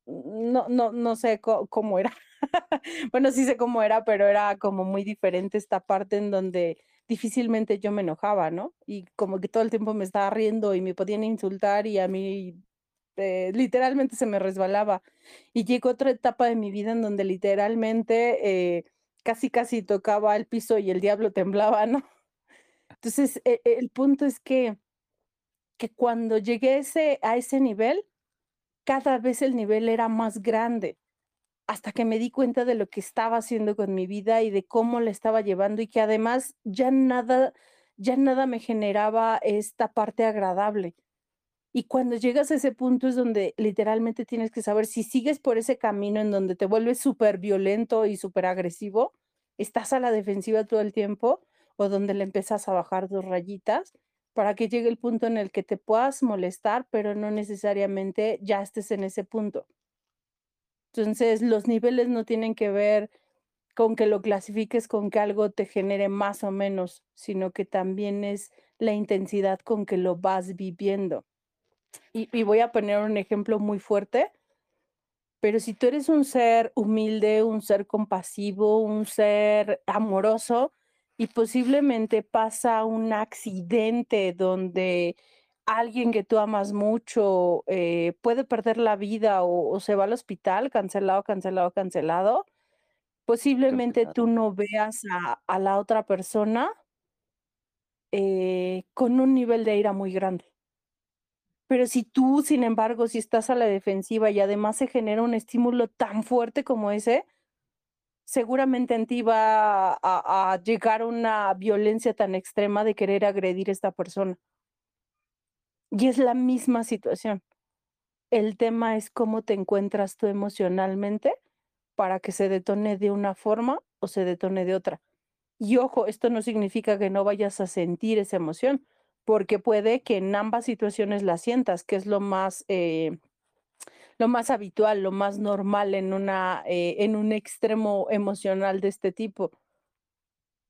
no, no, no sé cómo era. <laughs> bueno, sí sé cómo era, pero era como muy diferente esta parte en donde difícilmente yo me enojaba, ¿no? Y como que todo el tiempo me estaba riendo y me podían insultar y a mí eh, literalmente se me resbalaba. Y llegó otra etapa de mi vida en donde literalmente eh, casi casi tocaba el piso y el diablo temblaba, ¿no? Entonces, e, e, el punto es que, que cuando llegué ese, a ese nivel, cada vez el nivel era más grande, hasta que me di cuenta de lo que estaba haciendo con mi vida y de cómo la estaba llevando y que además ya nada, ya nada me generaba esta parte agradable. Y cuando llegas a ese punto es donde literalmente tienes que saber si sigues por ese camino en donde te vuelves súper violento y súper agresivo, estás a la defensiva todo el tiempo o donde le empiezas a bajar dos rayitas para que llegue el punto en el que te puedas molestar, pero no necesariamente ya estés en ese punto. Entonces, los niveles no tienen que ver con que lo clasifiques con que algo te genere más o menos, sino que también es la intensidad con que lo vas viviendo. Y, y, voy a poner un ejemplo muy fuerte, pero si tú eres un ser humilde, un ser compasivo, un ser amoroso, y posiblemente pasa un accidente donde alguien que tú amas mucho eh, puede perder la vida o, se va al hospital, cancelado, cancelado, cancelado, posiblemente tú no veas a, la otra persona eh, con un nivel de ira muy grande. Pero si tú, sin embargo, si estás a la defensiva y además se genera un estímulo tan fuerte como ese, seguramente en ti va a, a, llegar una violencia tan extrema de querer agredir a esta persona. Y es la misma situación. El tema es cómo te encuentras tú emocionalmente para que se detone de una forma o se detone de otra. Y ojo, esto no significa que no vayas a sentir esa emoción, porque puede que en ambas situaciones la sientas, que es lo más eh, lo más habitual, lo más normal en, una, eh, en un extremo emocional de este tipo,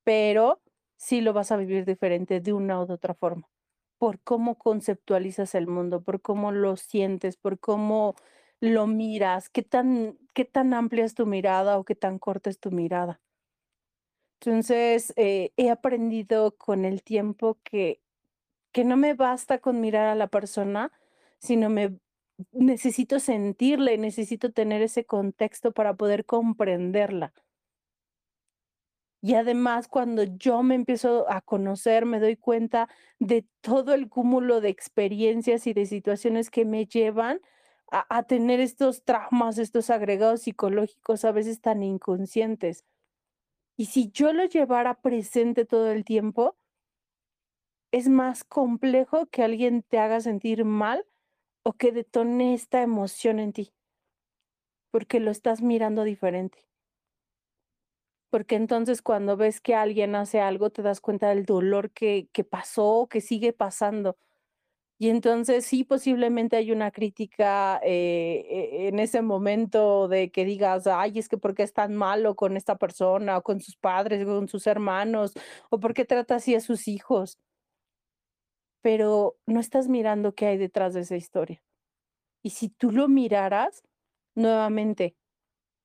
pero sí lo vas a vivir diferente de una u otra forma, por cómo conceptualizas el mundo, por cómo lo sientes, por cómo lo miras, qué tan, qué tan amplia es tu mirada o qué tan corta es tu mirada. Entonces, eh, he aprendido con el tiempo que, que no me basta con mirar a la persona, sino me necesito sentirla necesito tener ese contexto para poder comprenderla. Y además, cuando yo me empiezo a conocer, me doy cuenta de todo el cúmulo de experiencias y de situaciones que me llevan a, a tener estos traumas, estos agregados psicológicos a veces tan inconscientes. Y si yo lo llevara presente todo el tiempo, es más complejo que alguien te haga sentir mal o que detone esta emoción en ti, porque lo estás mirando diferente. Porque entonces cuando ves que alguien hace algo, te das cuenta del dolor que, que pasó, que sigue pasando. Y entonces sí, posiblemente hay una crítica eh, e, en ese momento de que digas, ay, es que ¿por qué es tan malo con esta persona o con sus padres, con sus hermanos, o por qué trata así a sus hijos? Pero no estás mirando qué hay detrás de esa historia. Y si tú lo miraras, nuevamente,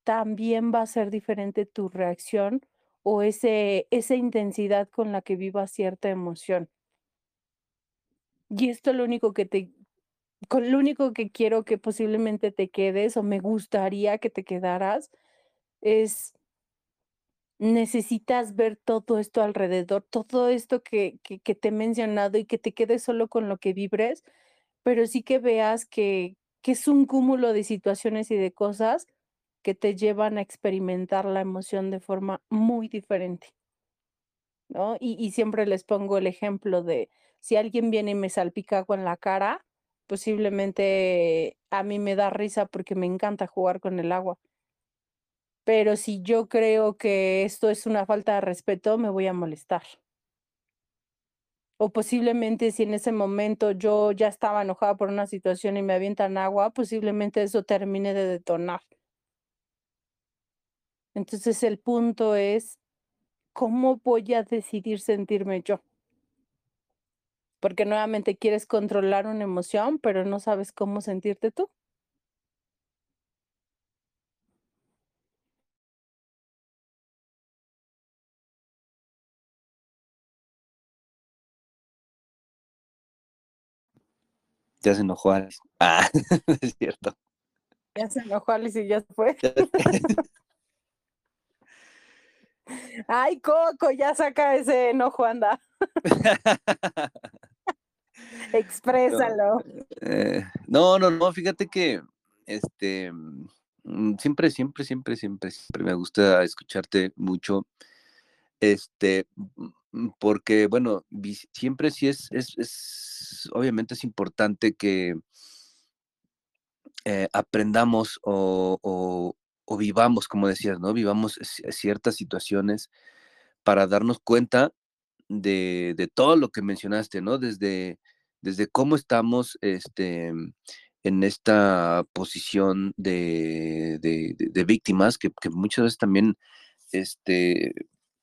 también va a ser diferente tu reacción o esa intensidad con la que vivas cierta emoción. Y esto es lo único que te, lo único que quiero que posiblemente te quedes o me gustaría que te quedaras es necesitas ver todo esto alrededor, todo esto que, que, te he mencionado y que te quedes solo con lo que vibres, pero sí que veas que, que es un cúmulo de situaciones y de cosas que te llevan a experimentar la emoción de forma muy diferente. ¿no? Y, y siempre les pongo el ejemplo de si alguien viene y me salpica con la cara, posiblemente a mí me da risa porque me encanta jugar con el agua. Pero si yo creo que esto es una falta de respeto, me voy a molestar. O posiblemente si en ese momento yo ya estaba enojada por una situación y me avientan agua, posiblemente eso termine de detonar. Entonces el punto es, ¿cómo voy a decidir sentirme yo? Porque nuevamente quieres controlar una emoción, pero no sabes cómo sentirte tú. Ya se enojó Alice. Ah, <laughs> es cierto. Ya se enojó Alice y ya se fue. <laughs> Ay, Coco, ya saca ese enojo, anda. <laughs> Exprésalo. Eh, no, no, no, fíjate que este mm, siempre, siempre, siempre, siempre, siempre me gusta escucharte mucho. Este, mm, porque, bueno, siempre sí es, es, es obviamente es importante que eh, aprendamos o, o, vivamos, como decías, ¿no? Vivamos ciertas situaciones para darnos cuenta de, de todo lo que mencionaste, ¿no? Desde desde cómo estamos este, en esta posición de, de, víctimas, que, muchas veces también este,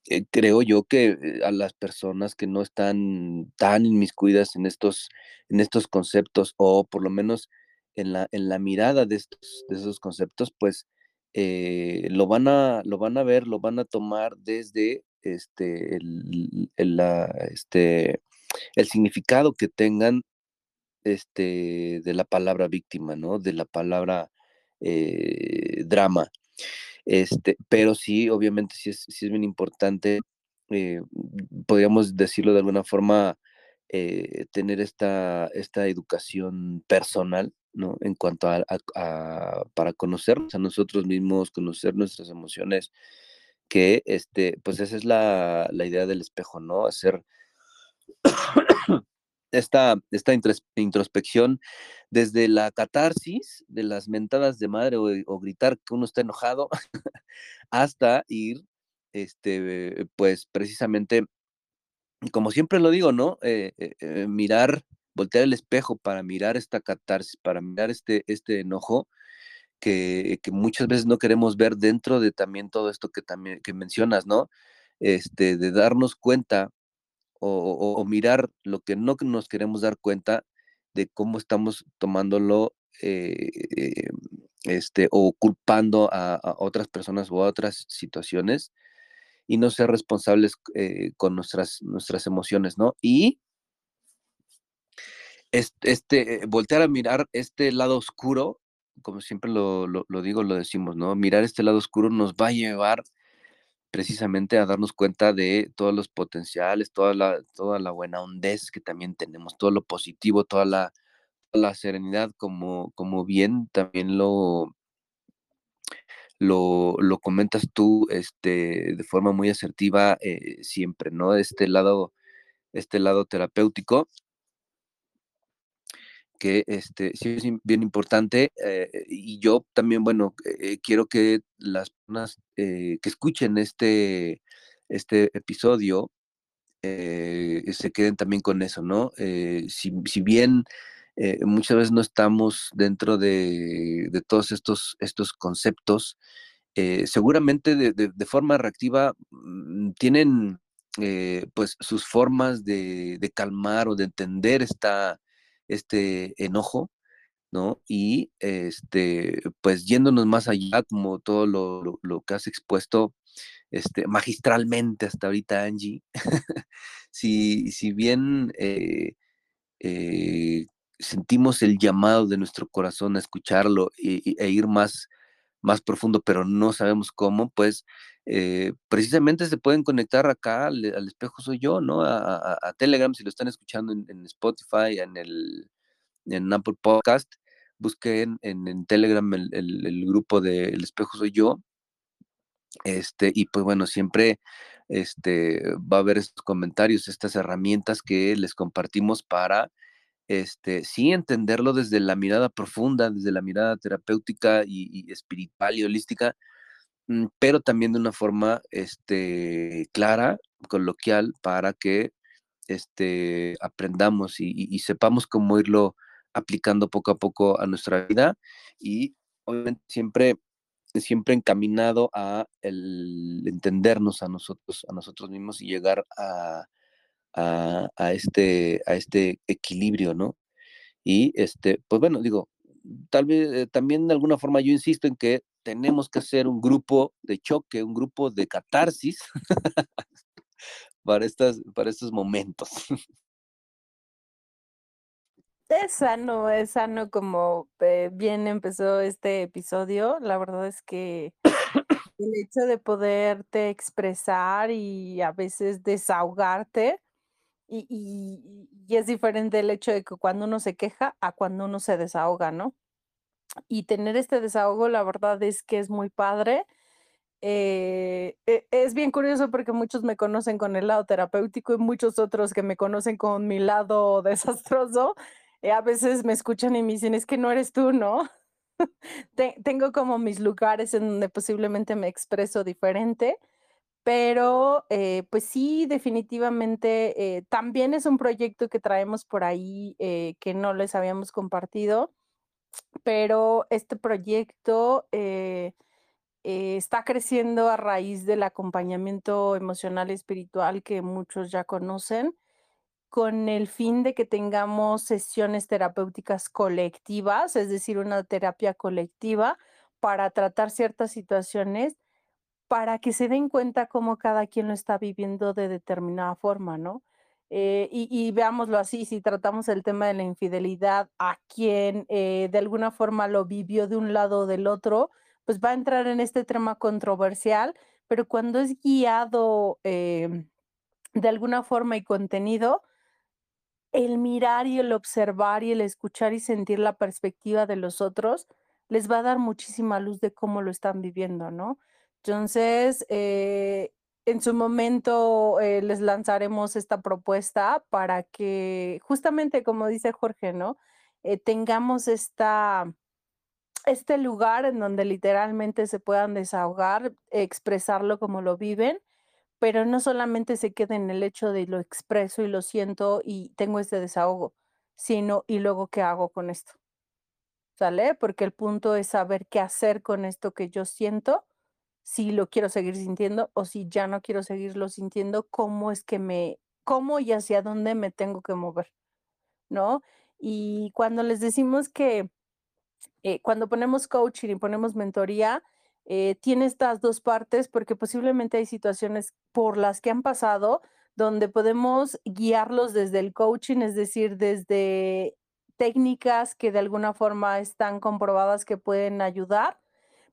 eh, creo yo que eh, a las personas que no están tan inmiscuidas en estos, en estos conceptos, o por lo menos en la, en la mirada de, estos, de esos conceptos, pues eh, lo, van a, lo van a ver, lo van a tomar desde este, el, la, este, el significado que tengan este, de la palabra víctima, ¿no? De la palabra drama. Este, pero sí, obviamente sí es, sí es bien importante, eh, podríamos decirlo de alguna forma, eh, tener esta, esta educación personal, ¿no? En cuanto a, para conocernos a nosotros mismos, conocer nuestras emociones, que, este, pues esa es la, la idea del espejo, ¿no? Hacer esta, esta introspección desde la catarsis de las mentadas de madre o, gritar que uno está enojado <laughs> hasta ir, este, pues precisamente, como siempre lo digo, ¿no? Eh, eh, eh, mirar, voltear el espejo para mirar esta catarsis, para mirar este, este enojo. Que, que muchas veces no queremos ver dentro de también todo esto que también que mencionas, ¿no? Este, de darnos cuenta o, mirar lo que no nos queremos dar cuenta de cómo estamos tomándolo eh, este, o culpando a, otras personas o a otras situaciones y no ser responsables eh, con nuestras, nuestras emociones, ¿no? Y este, voltear a mirar este lado oscuro, como siempre lo, lo digo, lo decimos, ¿no? Mirar este lado oscuro nos va a llevar precisamente a darnos cuenta de todos los potenciales, toda la, toda la buena hondez que también tenemos, todo lo positivo, toda la, la serenidad, como, como bien también lo, lo, lo, comentas tú este, de forma muy asertiva eh, siempre, ¿no? Este lado, este lado terapéutico que este, sí es bien importante eh, y yo también, bueno, eh, quiero que las personas eh, que escuchen este, este episodio eh, se queden también con eso, ¿no? Eh, si, bien muchas veces no estamos dentro de, todos estos, estos conceptos, seguramente de, forma reactiva mm, tienen pues sus formas de, calmar o de entender esta, este enojo, ¿no? Y este, pues yéndonos más allá, como todo lo, lo, que has expuesto este, magistralmente hasta ahorita, Angie, <laughs> si, si bien eh, eh, sentimos el llamado de nuestro corazón a escucharlo e, e, ir más, más profundo, pero no sabemos cómo, pues eh, precisamente se pueden conectar acá al, espejo soy yo, ¿no? A, Telegram, si lo están escuchando en Spotify, en el en Apple Podcast, busquen en, Telegram el, grupo de El Espejo Soy Yo. Este, y pues bueno, siempre este, va a haber estos comentarios, estas herramientas que les compartimos para, este, sí entenderlo desde la mirada profunda, desde la mirada terapéutica y, espiritual y holística, pero también de una forma, este, clara, coloquial, para que, este, aprendamos y sepamos cómo irlo aplicando poco a poco a nuestra vida y obviamente siempre siempre encaminado a el entendernos a nosotros a nosotros mismos y llegar a, a, este a este equilibrio no y este pues bueno digo tal vez eh, también de alguna forma yo insisto en que tenemos que hacer un grupo de choque un grupo de catarsis <laughs> para estas para estos momentos Es sano, es sano como eh, bien empezó este episodio. La verdad es que el hecho de poderte expresar y a veces desahogarte, y, y, es diferente el hecho de que cuando uno se queja a cuando uno se desahoga, ¿no? Y tener este desahogo, la verdad es que es muy padre. Eh, e, es bien curioso porque muchos me conocen con el lado terapéutico y muchos otros que me conocen con mi lado <laughs> desastroso eh, a veces me escuchan y me dicen, es que no eres tú, ¿no? <laughs> tengo como mis lugares en donde posiblemente me expreso diferente, pero eh, pues sí, definitivamente eh, también es un proyecto que traemos por ahí que no les habíamos compartido, pero este proyecto está creciendo a raíz del acompañamiento emocional y espiritual que muchos ya conocen con el fin de que tengamos sesiones terapéuticas colectivas, es decir, una terapia colectiva para tratar ciertas situaciones, para que se den cuenta cómo cada quien lo está viviendo de determinada forma, ¿no? Eh, y, veámoslo así, si tratamos el tema de la infidelidad, a quien eh, de alguna forma lo vivió de un lado o del otro, pues va a entrar en este tema controversial, pero cuando es guiado em, de alguna forma y contenido, el mirar y el observar y el escuchar y sentir la perspectiva de los otros les va a dar muchísima luz de cómo lo están viviendo, ¿no? Entonces, eh, en su momento eh, les lanzaremos esta propuesta para que justamente, como dice Jorge, ¿no? Eh, tengamos esta, este lugar en donde literalmente se puedan desahogar, expresarlo como lo viven pero no solamente se queda en el hecho de lo expreso y lo siento y tengo este desahogo, sino y luego qué hago con esto. ¿Sale? Porque el punto es saber qué hacer con esto que yo siento, si lo quiero seguir sintiendo o si ya no quiero seguirlo sintiendo, cómo es que me, cómo y hacia dónde me tengo que mover, ¿no? Y cuando les decimos que, eh, cuando ponemos coaching y ponemos mentoría, eh, tiene estas dos partes porque posiblemente hay situaciones por las que han pasado donde podemos guiarlos desde el coaching, es decir, desde técnicas que de alguna forma están comprobadas que pueden ayudar,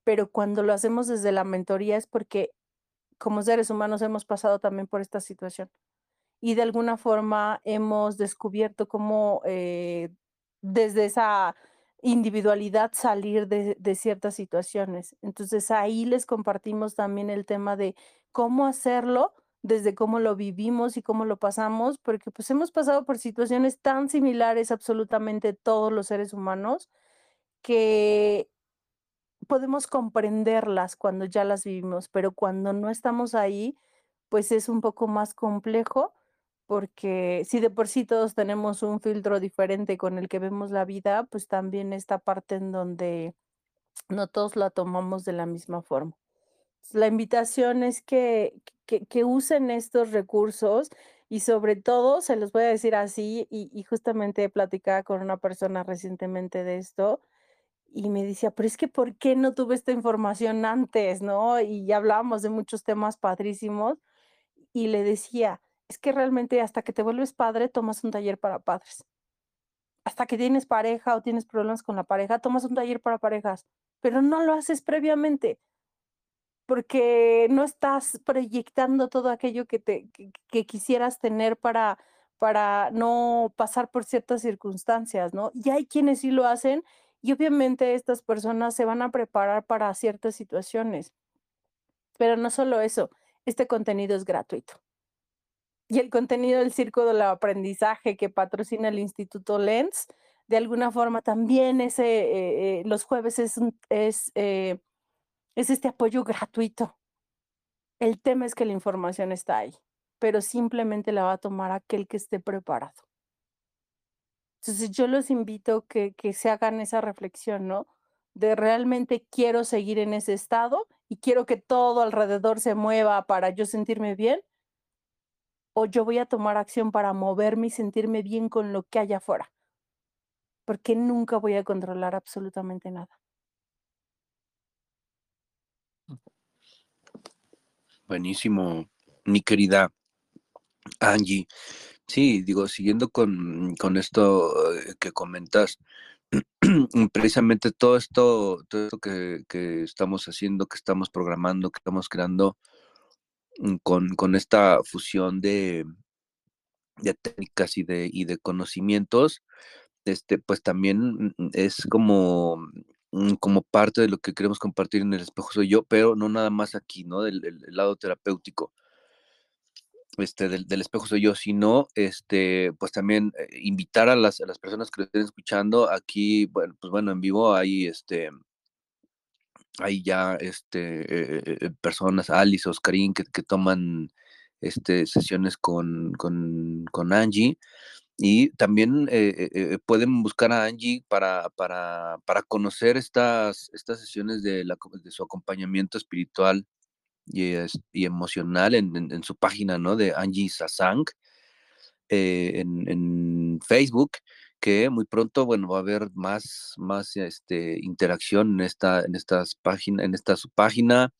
pero cuando lo hacemos desde la mentoría es porque como seres humanos hemos pasado también por esta situación y de alguna forma hemos descubierto cómo eh, desde esa individualidad salir de, ciertas situaciones. Entonces ahí les compartimos también el tema de cómo hacerlo, desde cómo lo vivimos y cómo lo pasamos, porque pues hemos pasado por situaciones tan similares absolutamente todos los seres humanos que podemos comprenderlas cuando ya las vivimos, pero cuando no estamos ahí, pues es un poco más complejo porque si de por sí todos tenemos un filtro diferente con el que vemos la vida, pues también esta parte en donde no todos la tomamos de la misma forma. La invitación es que, que, usen estos recursos y sobre todo, se los voy a decir así, y, y justamente platicaba con una persona recientemente de esto, y me decía, pero es que ¿por qué no tuve esta información antes? ¿No? Y ya hablábamos de muchos temas padrísimos, y le decía, es que realmente hasta que te vuelves padre, tomas un taller para padres. Hasta que tienes pareja o tienes problemas con la pareja, tomas un taller para parejas, pero no lo haces previamente porque no estás proyectando todo aquello que, te, que, quisieras tener para, para no pasar por ciertas circunstancias, ¿no? Y hay quienes sí lo hacen y obviamente estas personas se van a preparar para ciertas situaciones. Pero no solo eso, este contenido es gratuito. Y el contenido del Circo del Aprendizaje que patrocina el Instituto Lens, de alguna forma también ese, eh, eh, los jueves es, es eh, es este apoyo gratuito. El tema es que la información está ahí, pero simplemente la va a tomar aquel que esté preparado. Entonces yo los invito que, que se hagan esa reflexión, ¿no? De realmente quiero seguir en ese estado y quiero que todo alrededor se mueva para yo sentirme bien, o yo voy a tomar acción para moverme y sentirme bien con lo que haya afuera, porque nunca voy a controlar absolutamente nada. Buenísimo, mi querida Angie. Sí, digo, siguiendo con, esto eh, que comentas, <clears throat> precisamente todo esto, todo esto que, estamos haciendo, que estamos programando, que estamos creando mm, con, esta fusión de, de técnicas y de, y de conocimientos, este, pues también mm, es como Mm, como parte de lo que queremos compartir en el espejo soy yo, pero no nada más aquí, ¿no? Del, lado terapéutico. Este, del, espejo soy yo, sino este, pues también eh, invitar a las, las, personas que lo estén escuchando aquí, bueno, pues bueno, en vivo hay este, hay ya este, eh, eh, personas, Alice, Oscarín, que, que toman este, sesiones con, con, con Angie y también pueden buscar a Angie para, para, para conocer estas, estas sesiones de, la, de su acompañamiento espiritual y, emocional en, su página ¿no? de Angie Sasang en, en, Facebook, que muy pronto bueno, va a haber más, más este, interacción en esta, en estas páginas, en esta su página.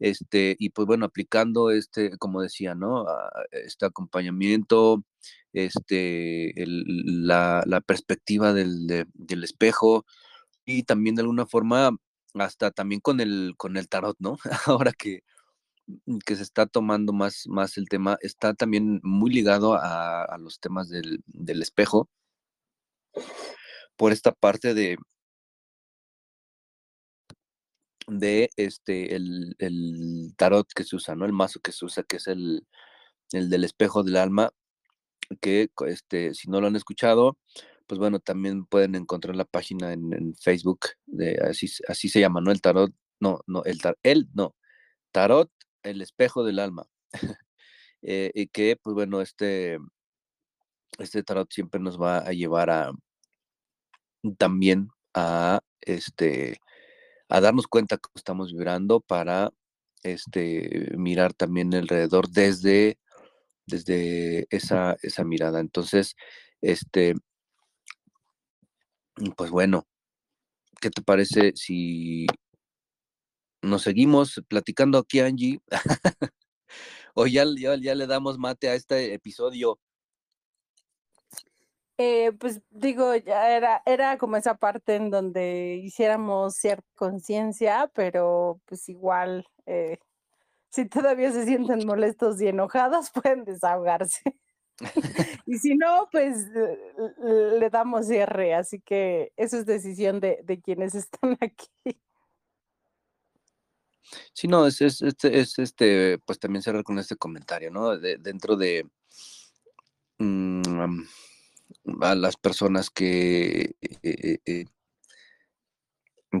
Este, y pues bueno, aplicando este, como decía, ¿no? Este acompañamiento, este, la, perspectiva del, espejo y también de alguna forma hasta también con el, con el tarot, ¿no? <laughs> Ahora que, que se está tomando más, más el tema, está también muy ligado a, los temas del, del espejo por esta parte de, de este el, el, tarot que se usa, ¿no? El mazo que se usa, que es el, el del espejo del alma, que este, si no lo han escuchado, pues bueno, también pueden encontrar la página en, Facebook, de, así, así se llama, ¿no? El tarot, no, no, el, tar, el no, tarot, el espejo del alma. <laughs> Eh, y que, pues bueno, este, este tarot siempre nos va a llevar a también a este a darnos cuenta cómo estamos vibrando para este mirar también alrededor desde desde esa, esa mirada. Entonces, este, pues bueno, ¿qué te parece si nos seguimos platicando aquí, Angie? <laughs> o ya, ya, le damos mate a este episodio. Eh, pues digo, ya era, era como esa parte en donde hiciéramos cierta conciencia, pero pues igual eh, si todavía se sienten molestos y enojados, <laughs> pueden desahogarse. <laughs> y si no, pues le damos cierre, así que eso es decisión de, quienes están aquí. Sí, no, es, es, este, pues también cerrar con este comentario, ¿no? dentro de mm, a las personas que eh, eh,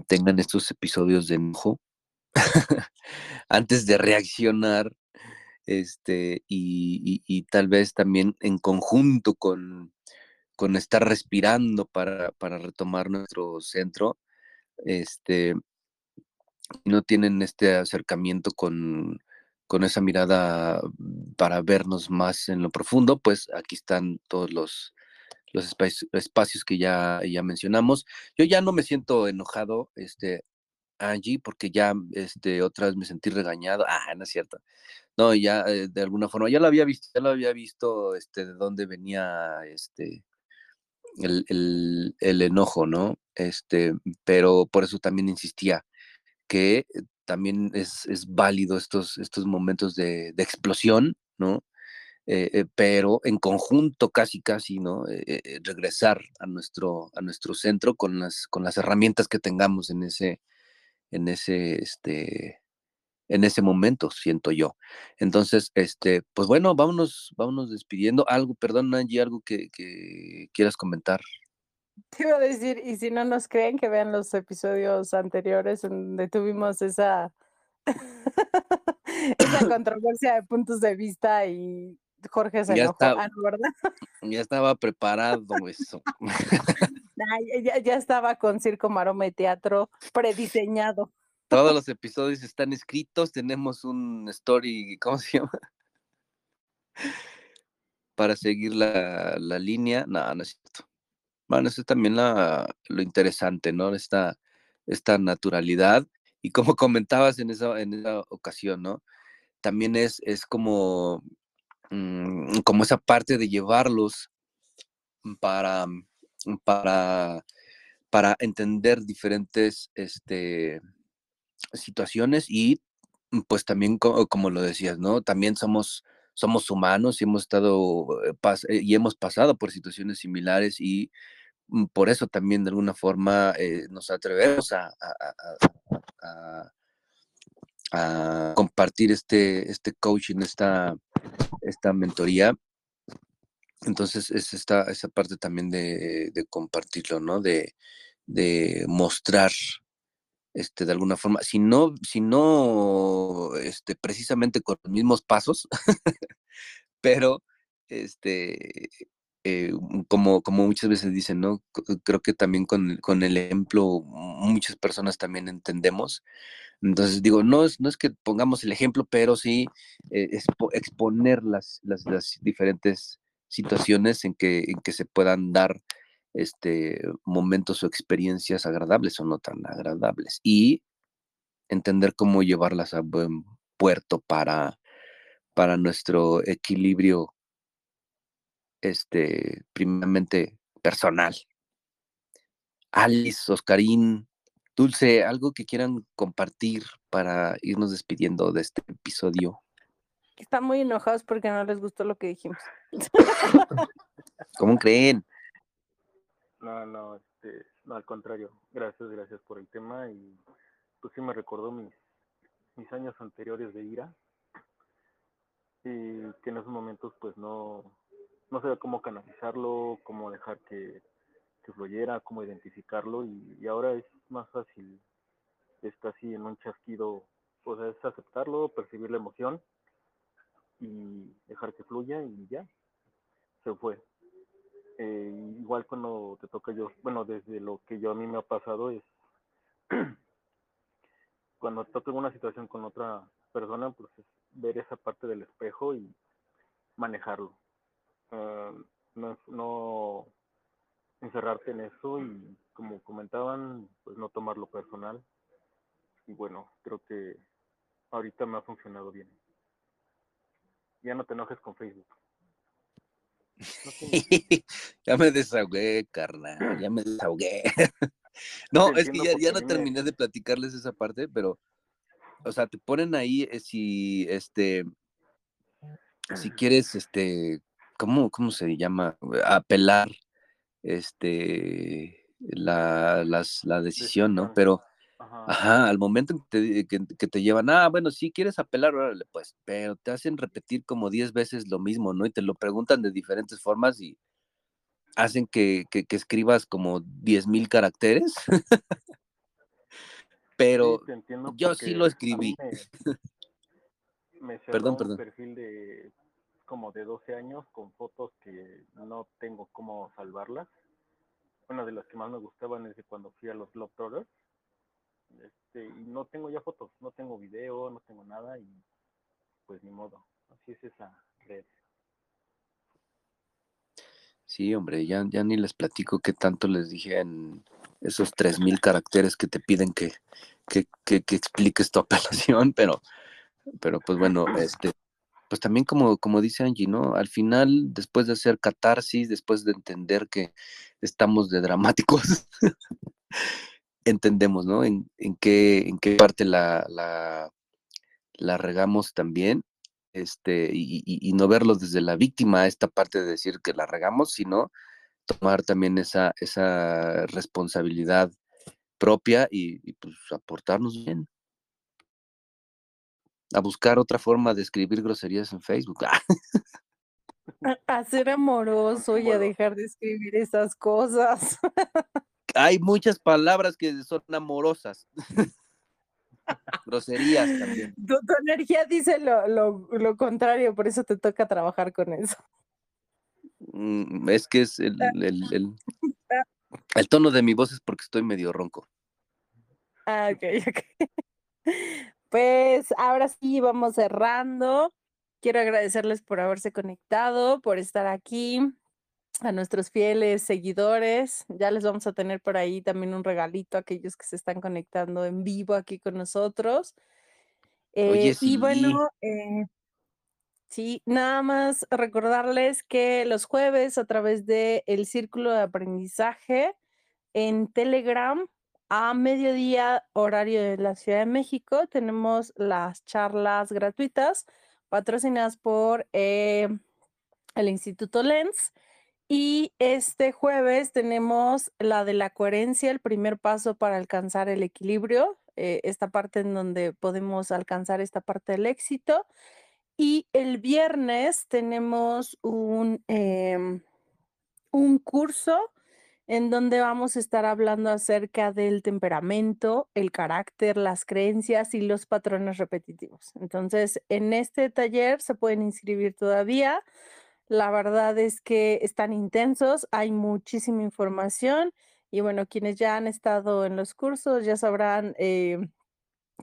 tengan estos episodios de enojo, <laughs> antes de reaccionar, este, y, tal vez también en conjunto con, con estar respirando para, para retomar nuestro centro, este, no tienen este acercamiento con, con esa mirada para vernos más en lo profundo, pues aquí están todos los, los espacios, que ya, ya mencionamos. Yo ya no me siento enojado, este, Angie, porque ya este, otra vez me sentí regañado. Ah, no es cierto. No, ya eh, de alguna forma, ya lo había visto, ya lo había visto este, de dónde venía este, el, el, enojo, ¿no? Este, pero por eso también insistía que también es, es válido estos, estos momentos de, de explosión, ¿no? Eh, eh, pero en conjunto casi casi no regresar a nuestro a nuestro centro con las con las herramientas que tengamos en ese en ese, este, en ese momento, siento yo. Entonces, este, pues bueno, vámonos, vámonos despidiendo. Algo, perdón, Angie, algo que, quieras comentar. Te iba a decir, y si no nos creen, que vean los episodios anteriores donde tuvimos esa, <laughs> esa controversia de puntos de vista y Jorge se enojó, ah, ¿verdad? Ya estaba preparado eso. <laughs> ya, estaba con circo, maroma y teatro prediseñado. Todos los episodios están escritos, tenemos un story, ¿cómo se llama? <laughs> Para seguir la, línea. No, no es cierto. Bueno, eso es también lo interesante, ¿no? Esta, esta naturalidad. Y como <laughs> comentabas en esa, en esa ocasión, ¿no? También es, es como, mm, como esa parte de llevarlos para, para, para entender diferentes este, situaciones y pues también como, lo decías, ¿no? También somos, somos humanos y hemos estado eh, eh, y hemos pasado por situaciones similares y por eso también de alguna forma eh, nos atrevemos a, compartir este, este coaching, esta, esta mentoría entonces es esta, esa parte también de, compartirlo, ¿no? De, mostrar, este, de alguna forma, si no, si no, este, precisamente con los mismos pasos, <laughs> pero, este, eh, como, como muchas veces dicen, ¿no? Creo que también con, con el ejemplo muchas personas también entendemos. Entonces digo, no es, no es que pongamos el ejemplo, pero sí eh, exponer las, las, las diferentes situaciones en que, en que se puedan dar este, momentos o experiencias agradables o no tan agradables y entender cómo llevarlas a buen puerto para, para nuestro equilibrio este, primeramente personal. Alice, Oscarín, Dulce, algo que quieran compartir para irnos despidiendo de este episodio. Están muy enojados porque no les gustó lo que dijimos. <laughs> ¿Cómo creen? No, no, este, no, al contrario. Gracias, gracias por el tema y pues sí me recordó mis, mis años anteriores de ira y que en esos momentos pues no, no sabía cómo canalizarlo, cómo dejar que, que fluyera, cómo identificarlo y, ahora es más fácil, está así en un chasquido, pues es aceptarlo, percibir la emoción y dejar que fluya y ya, se fue. Eh, igual cuando te toca yo, bueno, desde lo que yo a mí me ha pasado es <clears throat> cuando toca una situación con otra persona, pues es ver esa parte del espejo y manejarlo. Ah, no, no encerrarte en eso y como comentaban, pues no tomarlo personal. Y bueno, creo que ahorita me ha funcionado bien ya no te enojes con Facebook. <laughs> ya me desahogué, carnal, ya me desahogué. <laughs> no, es que ya, no terminé de platicarles esa parte, pero, o sea, te ponen ahí eh, si, este, si quieres, este, ¿cómo, cómo se llama? Apelar, este, la, las, la decisión, ¿no? Pero Ajá. al momento en que te, que, te, llevan, ah, bueno, si quieres apelar, órale, pues, pero te hacen repetir como 10 veces lo mismo, ¿no? Y te lo preguntan de diferentes formas y hacen que, que, escribas como 10 mil caracteres. <laughs> pero yo sí lo escribí. me <laughs> cerró un perfil de como de 12 años con fotos que no tengo cómo salvarlas. Una de las que más me gustaban es de cuando fui a los Globetrotters. Este, y no tengo ya fotos, no tengo video, no tengo nada y pues ni modo. Así es esa red. Sí, hombre, ya, ya ni les platico qué tanto les dije en esos 3.000 caracteres que te piden que, que, que, que expliques tu <laughs> apelación, pero pero pues bueno, este, pues también como, como dice Angie, ¿no? Al final, después de hacer catarsis, después de entender que estamos de dramáticos, <laughs> entendemos, ¿no? En, en, qué, en qué parte la, la, regamos también, este, y, y, no verlo desde la víctima, esta parte de decir que la regamos, sino tomar también esa, esa responsabilidad propia y, y pues aportarnos bien a buscar otra forma de escribir groserías en Facebook. a, <laughs> ser amoroso y a dejar de escribir esas cosas. <laughs> Hay muchas palabras que son amorosas. <laughs> groserías también. Tu, energía dice lo, lo, contrario, por eso te toca trabajar con eso. Mm, es que es el, el, el, el tono de mi voz es porque estoy medio ronco. Ah, ok, ok. Pues ahora sí vamos cerrando. Quiero agradecerles por haberse conectado, por estar aquí, a nuestros fieles seguidores. Ya les vamos a tener por ahí también un regalito a aquellos que se están conectando en vivo aquí con nosotros. Oye, sí. Eh, y bueno, eh, sí, nada más recordarles que los jueves a través del el Círculo de Aprendizaje en Telegram a mediodía, horario de la Ciudad de México, tenemos las charlas gratuitas patrocinadas por eh, el Instituto Lens. Y este jueves tenemos la de la coherencia, el primer paso para alcanzar el equilibrio, eh, esta parte en donde podemos alcanzar esta parte del éxito. Y el viernes tenemos un, em, un curso en donde vamos a estar hablando acerca del temperamento, el carácter, las creencias y los patrones repetitivos. Entonces, en este taller se pueden inscribir todavía. La verdad es que están intensos, hay muchísima información y bueno, quienes ya han estado en los cursos ya sabrán eh,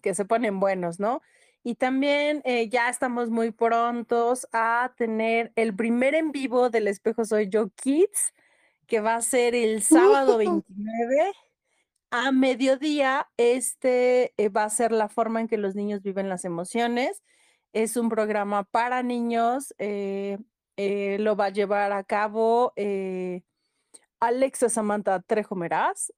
que se ponen buenos, ¿no? Y también eh, ya estamos muy prontos a tener el primer en vivo del Espejo Soy Yo Kids que va a ser el sábado <laughs> 29 a mediodía. Este eh, va a ser la forma en que los niños viven las emociones. Es un programa para niños. Eh, eh, lo va a llevar a cabo Alexa Samantha Trejo Meraz,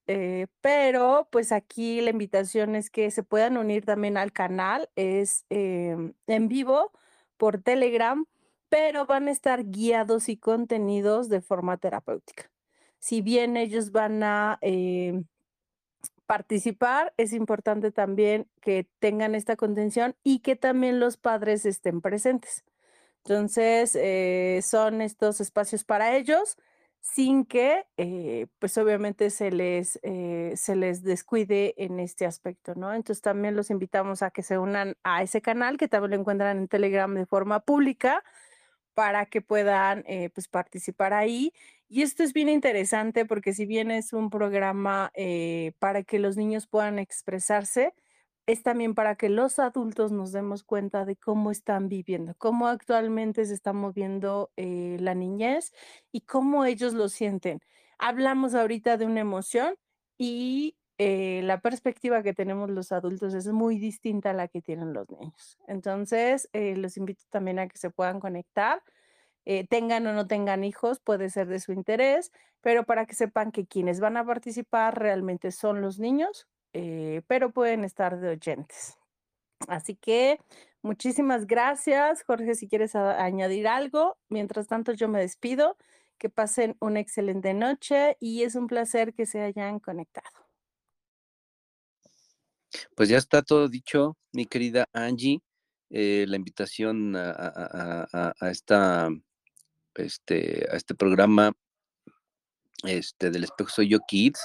pero pues aquí la invitación es que se puedan unir también al canal. Es em, en vivo por Telegram, pero van a estar guiados y contenidos de forma terapéutica si bien ellos van a eh, participar, es importante también que tengan esta contención y que también los padres estén presentes. Entonces, eh, son estos espacios para ellos sin que, eh, pues obviamente se les, se les descuide en este aspecto, ¿no? Entonces también los invitamos a que se unan a ese canal, que también lo encuentran en Telegram de forma pública, para que puedan pues participar ahí y esto es bien interesante porque si bien es un programa eh, para que los niños puedan expresarse, es también para que los adultos nos demos cuenta de cómo están viviendo, cómo actualmente se está moviendo eh, la niñez y cómo ellos lo sienten. Hablamos ahorita de una emoción y eh, la perspectiva que tenemos los adultos es muy distinta a la que tienen los niños. Entonces, los invito también a que se puedan conectar eh, tengan o no tengan hijos, puede ser de su interés, pero para que sepan que quienes van a participar realmente son los niños, eh, pero pueden estar de oyentes. Así que muchísimas gracias, Jorge, si quieres añadir algo. Mientras tanto, yo me despido. Que pasen una excelente noche y es un placer que se hayan conectado. Pues ya está todo dicho, mi querida Angie. Eh, la invitación a, esta este, a este programa este, del espejo soy yo kids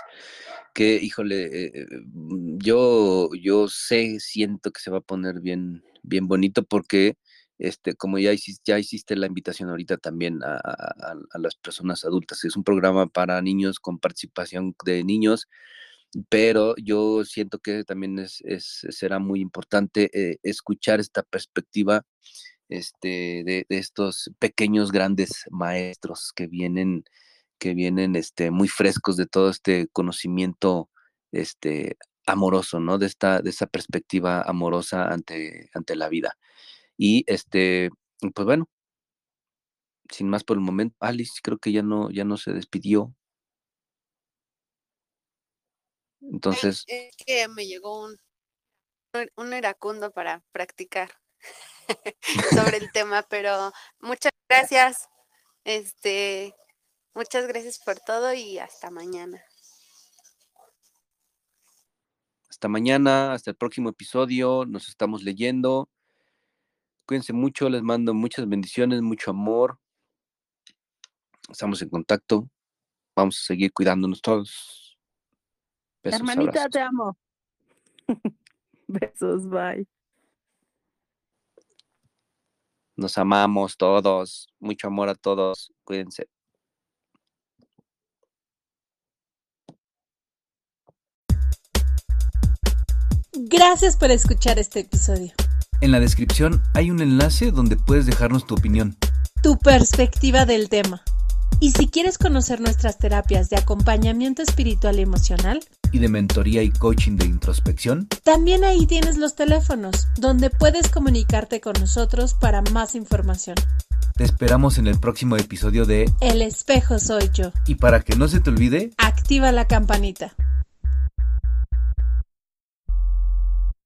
que híjole eh, eh, mm, yo yo sé siento que se va a poner bien bien bonito porque este, como ya hiciste, ya hiciste la invitación ahorita también a, las personas adultas. Es un programa para niños con participación de niños, pero yo siento que también es, será muy importante eh, escuchar esta perspectiva este, de, estos pequeños grandes maestros que vienen, que vienen este, muy frescos de todo este conocimiento este, amoroso, ¿no? De esta, de esa perspectiva amorosa ante, ante la vida. Y este, pues bueno, sin más por el momento, Alice creo que ya no, ya no se despidió. Entonces. Es que me llegó un, un iracundo para practicar <laughs> sobre el tema, pero muchas gracias. Este, muchas gracias por todo y hasta mañana. Hasta mañana, hasta el próximo episodio. Nos estamos leyendo. Cuídense mucho, les mando muchas bendiciones, mucho amor. Estamos en contacto. Vamos a seguir cuidándonos todos. Hermanita, te amo. <laughs> Besos, bye. Nos amamos todos. Mucho amor a todos. Cuídense. Gracias por escuchar este episodio. En la descripción hay un enlace donde puedes dejarnos tu opinión. Tu perspectiva del tema. Y si quieres conocer nuestras terapias de acompañamiento espiritual y emocional, y de mentoría y coaching de introspección, también ahí tienes los teléfonos, donde puedes comunicarte con nosotros para más información. Te esperamos en el próximo episodio de El espejo soy yo. Y para que no se te olvide, activa la campanita.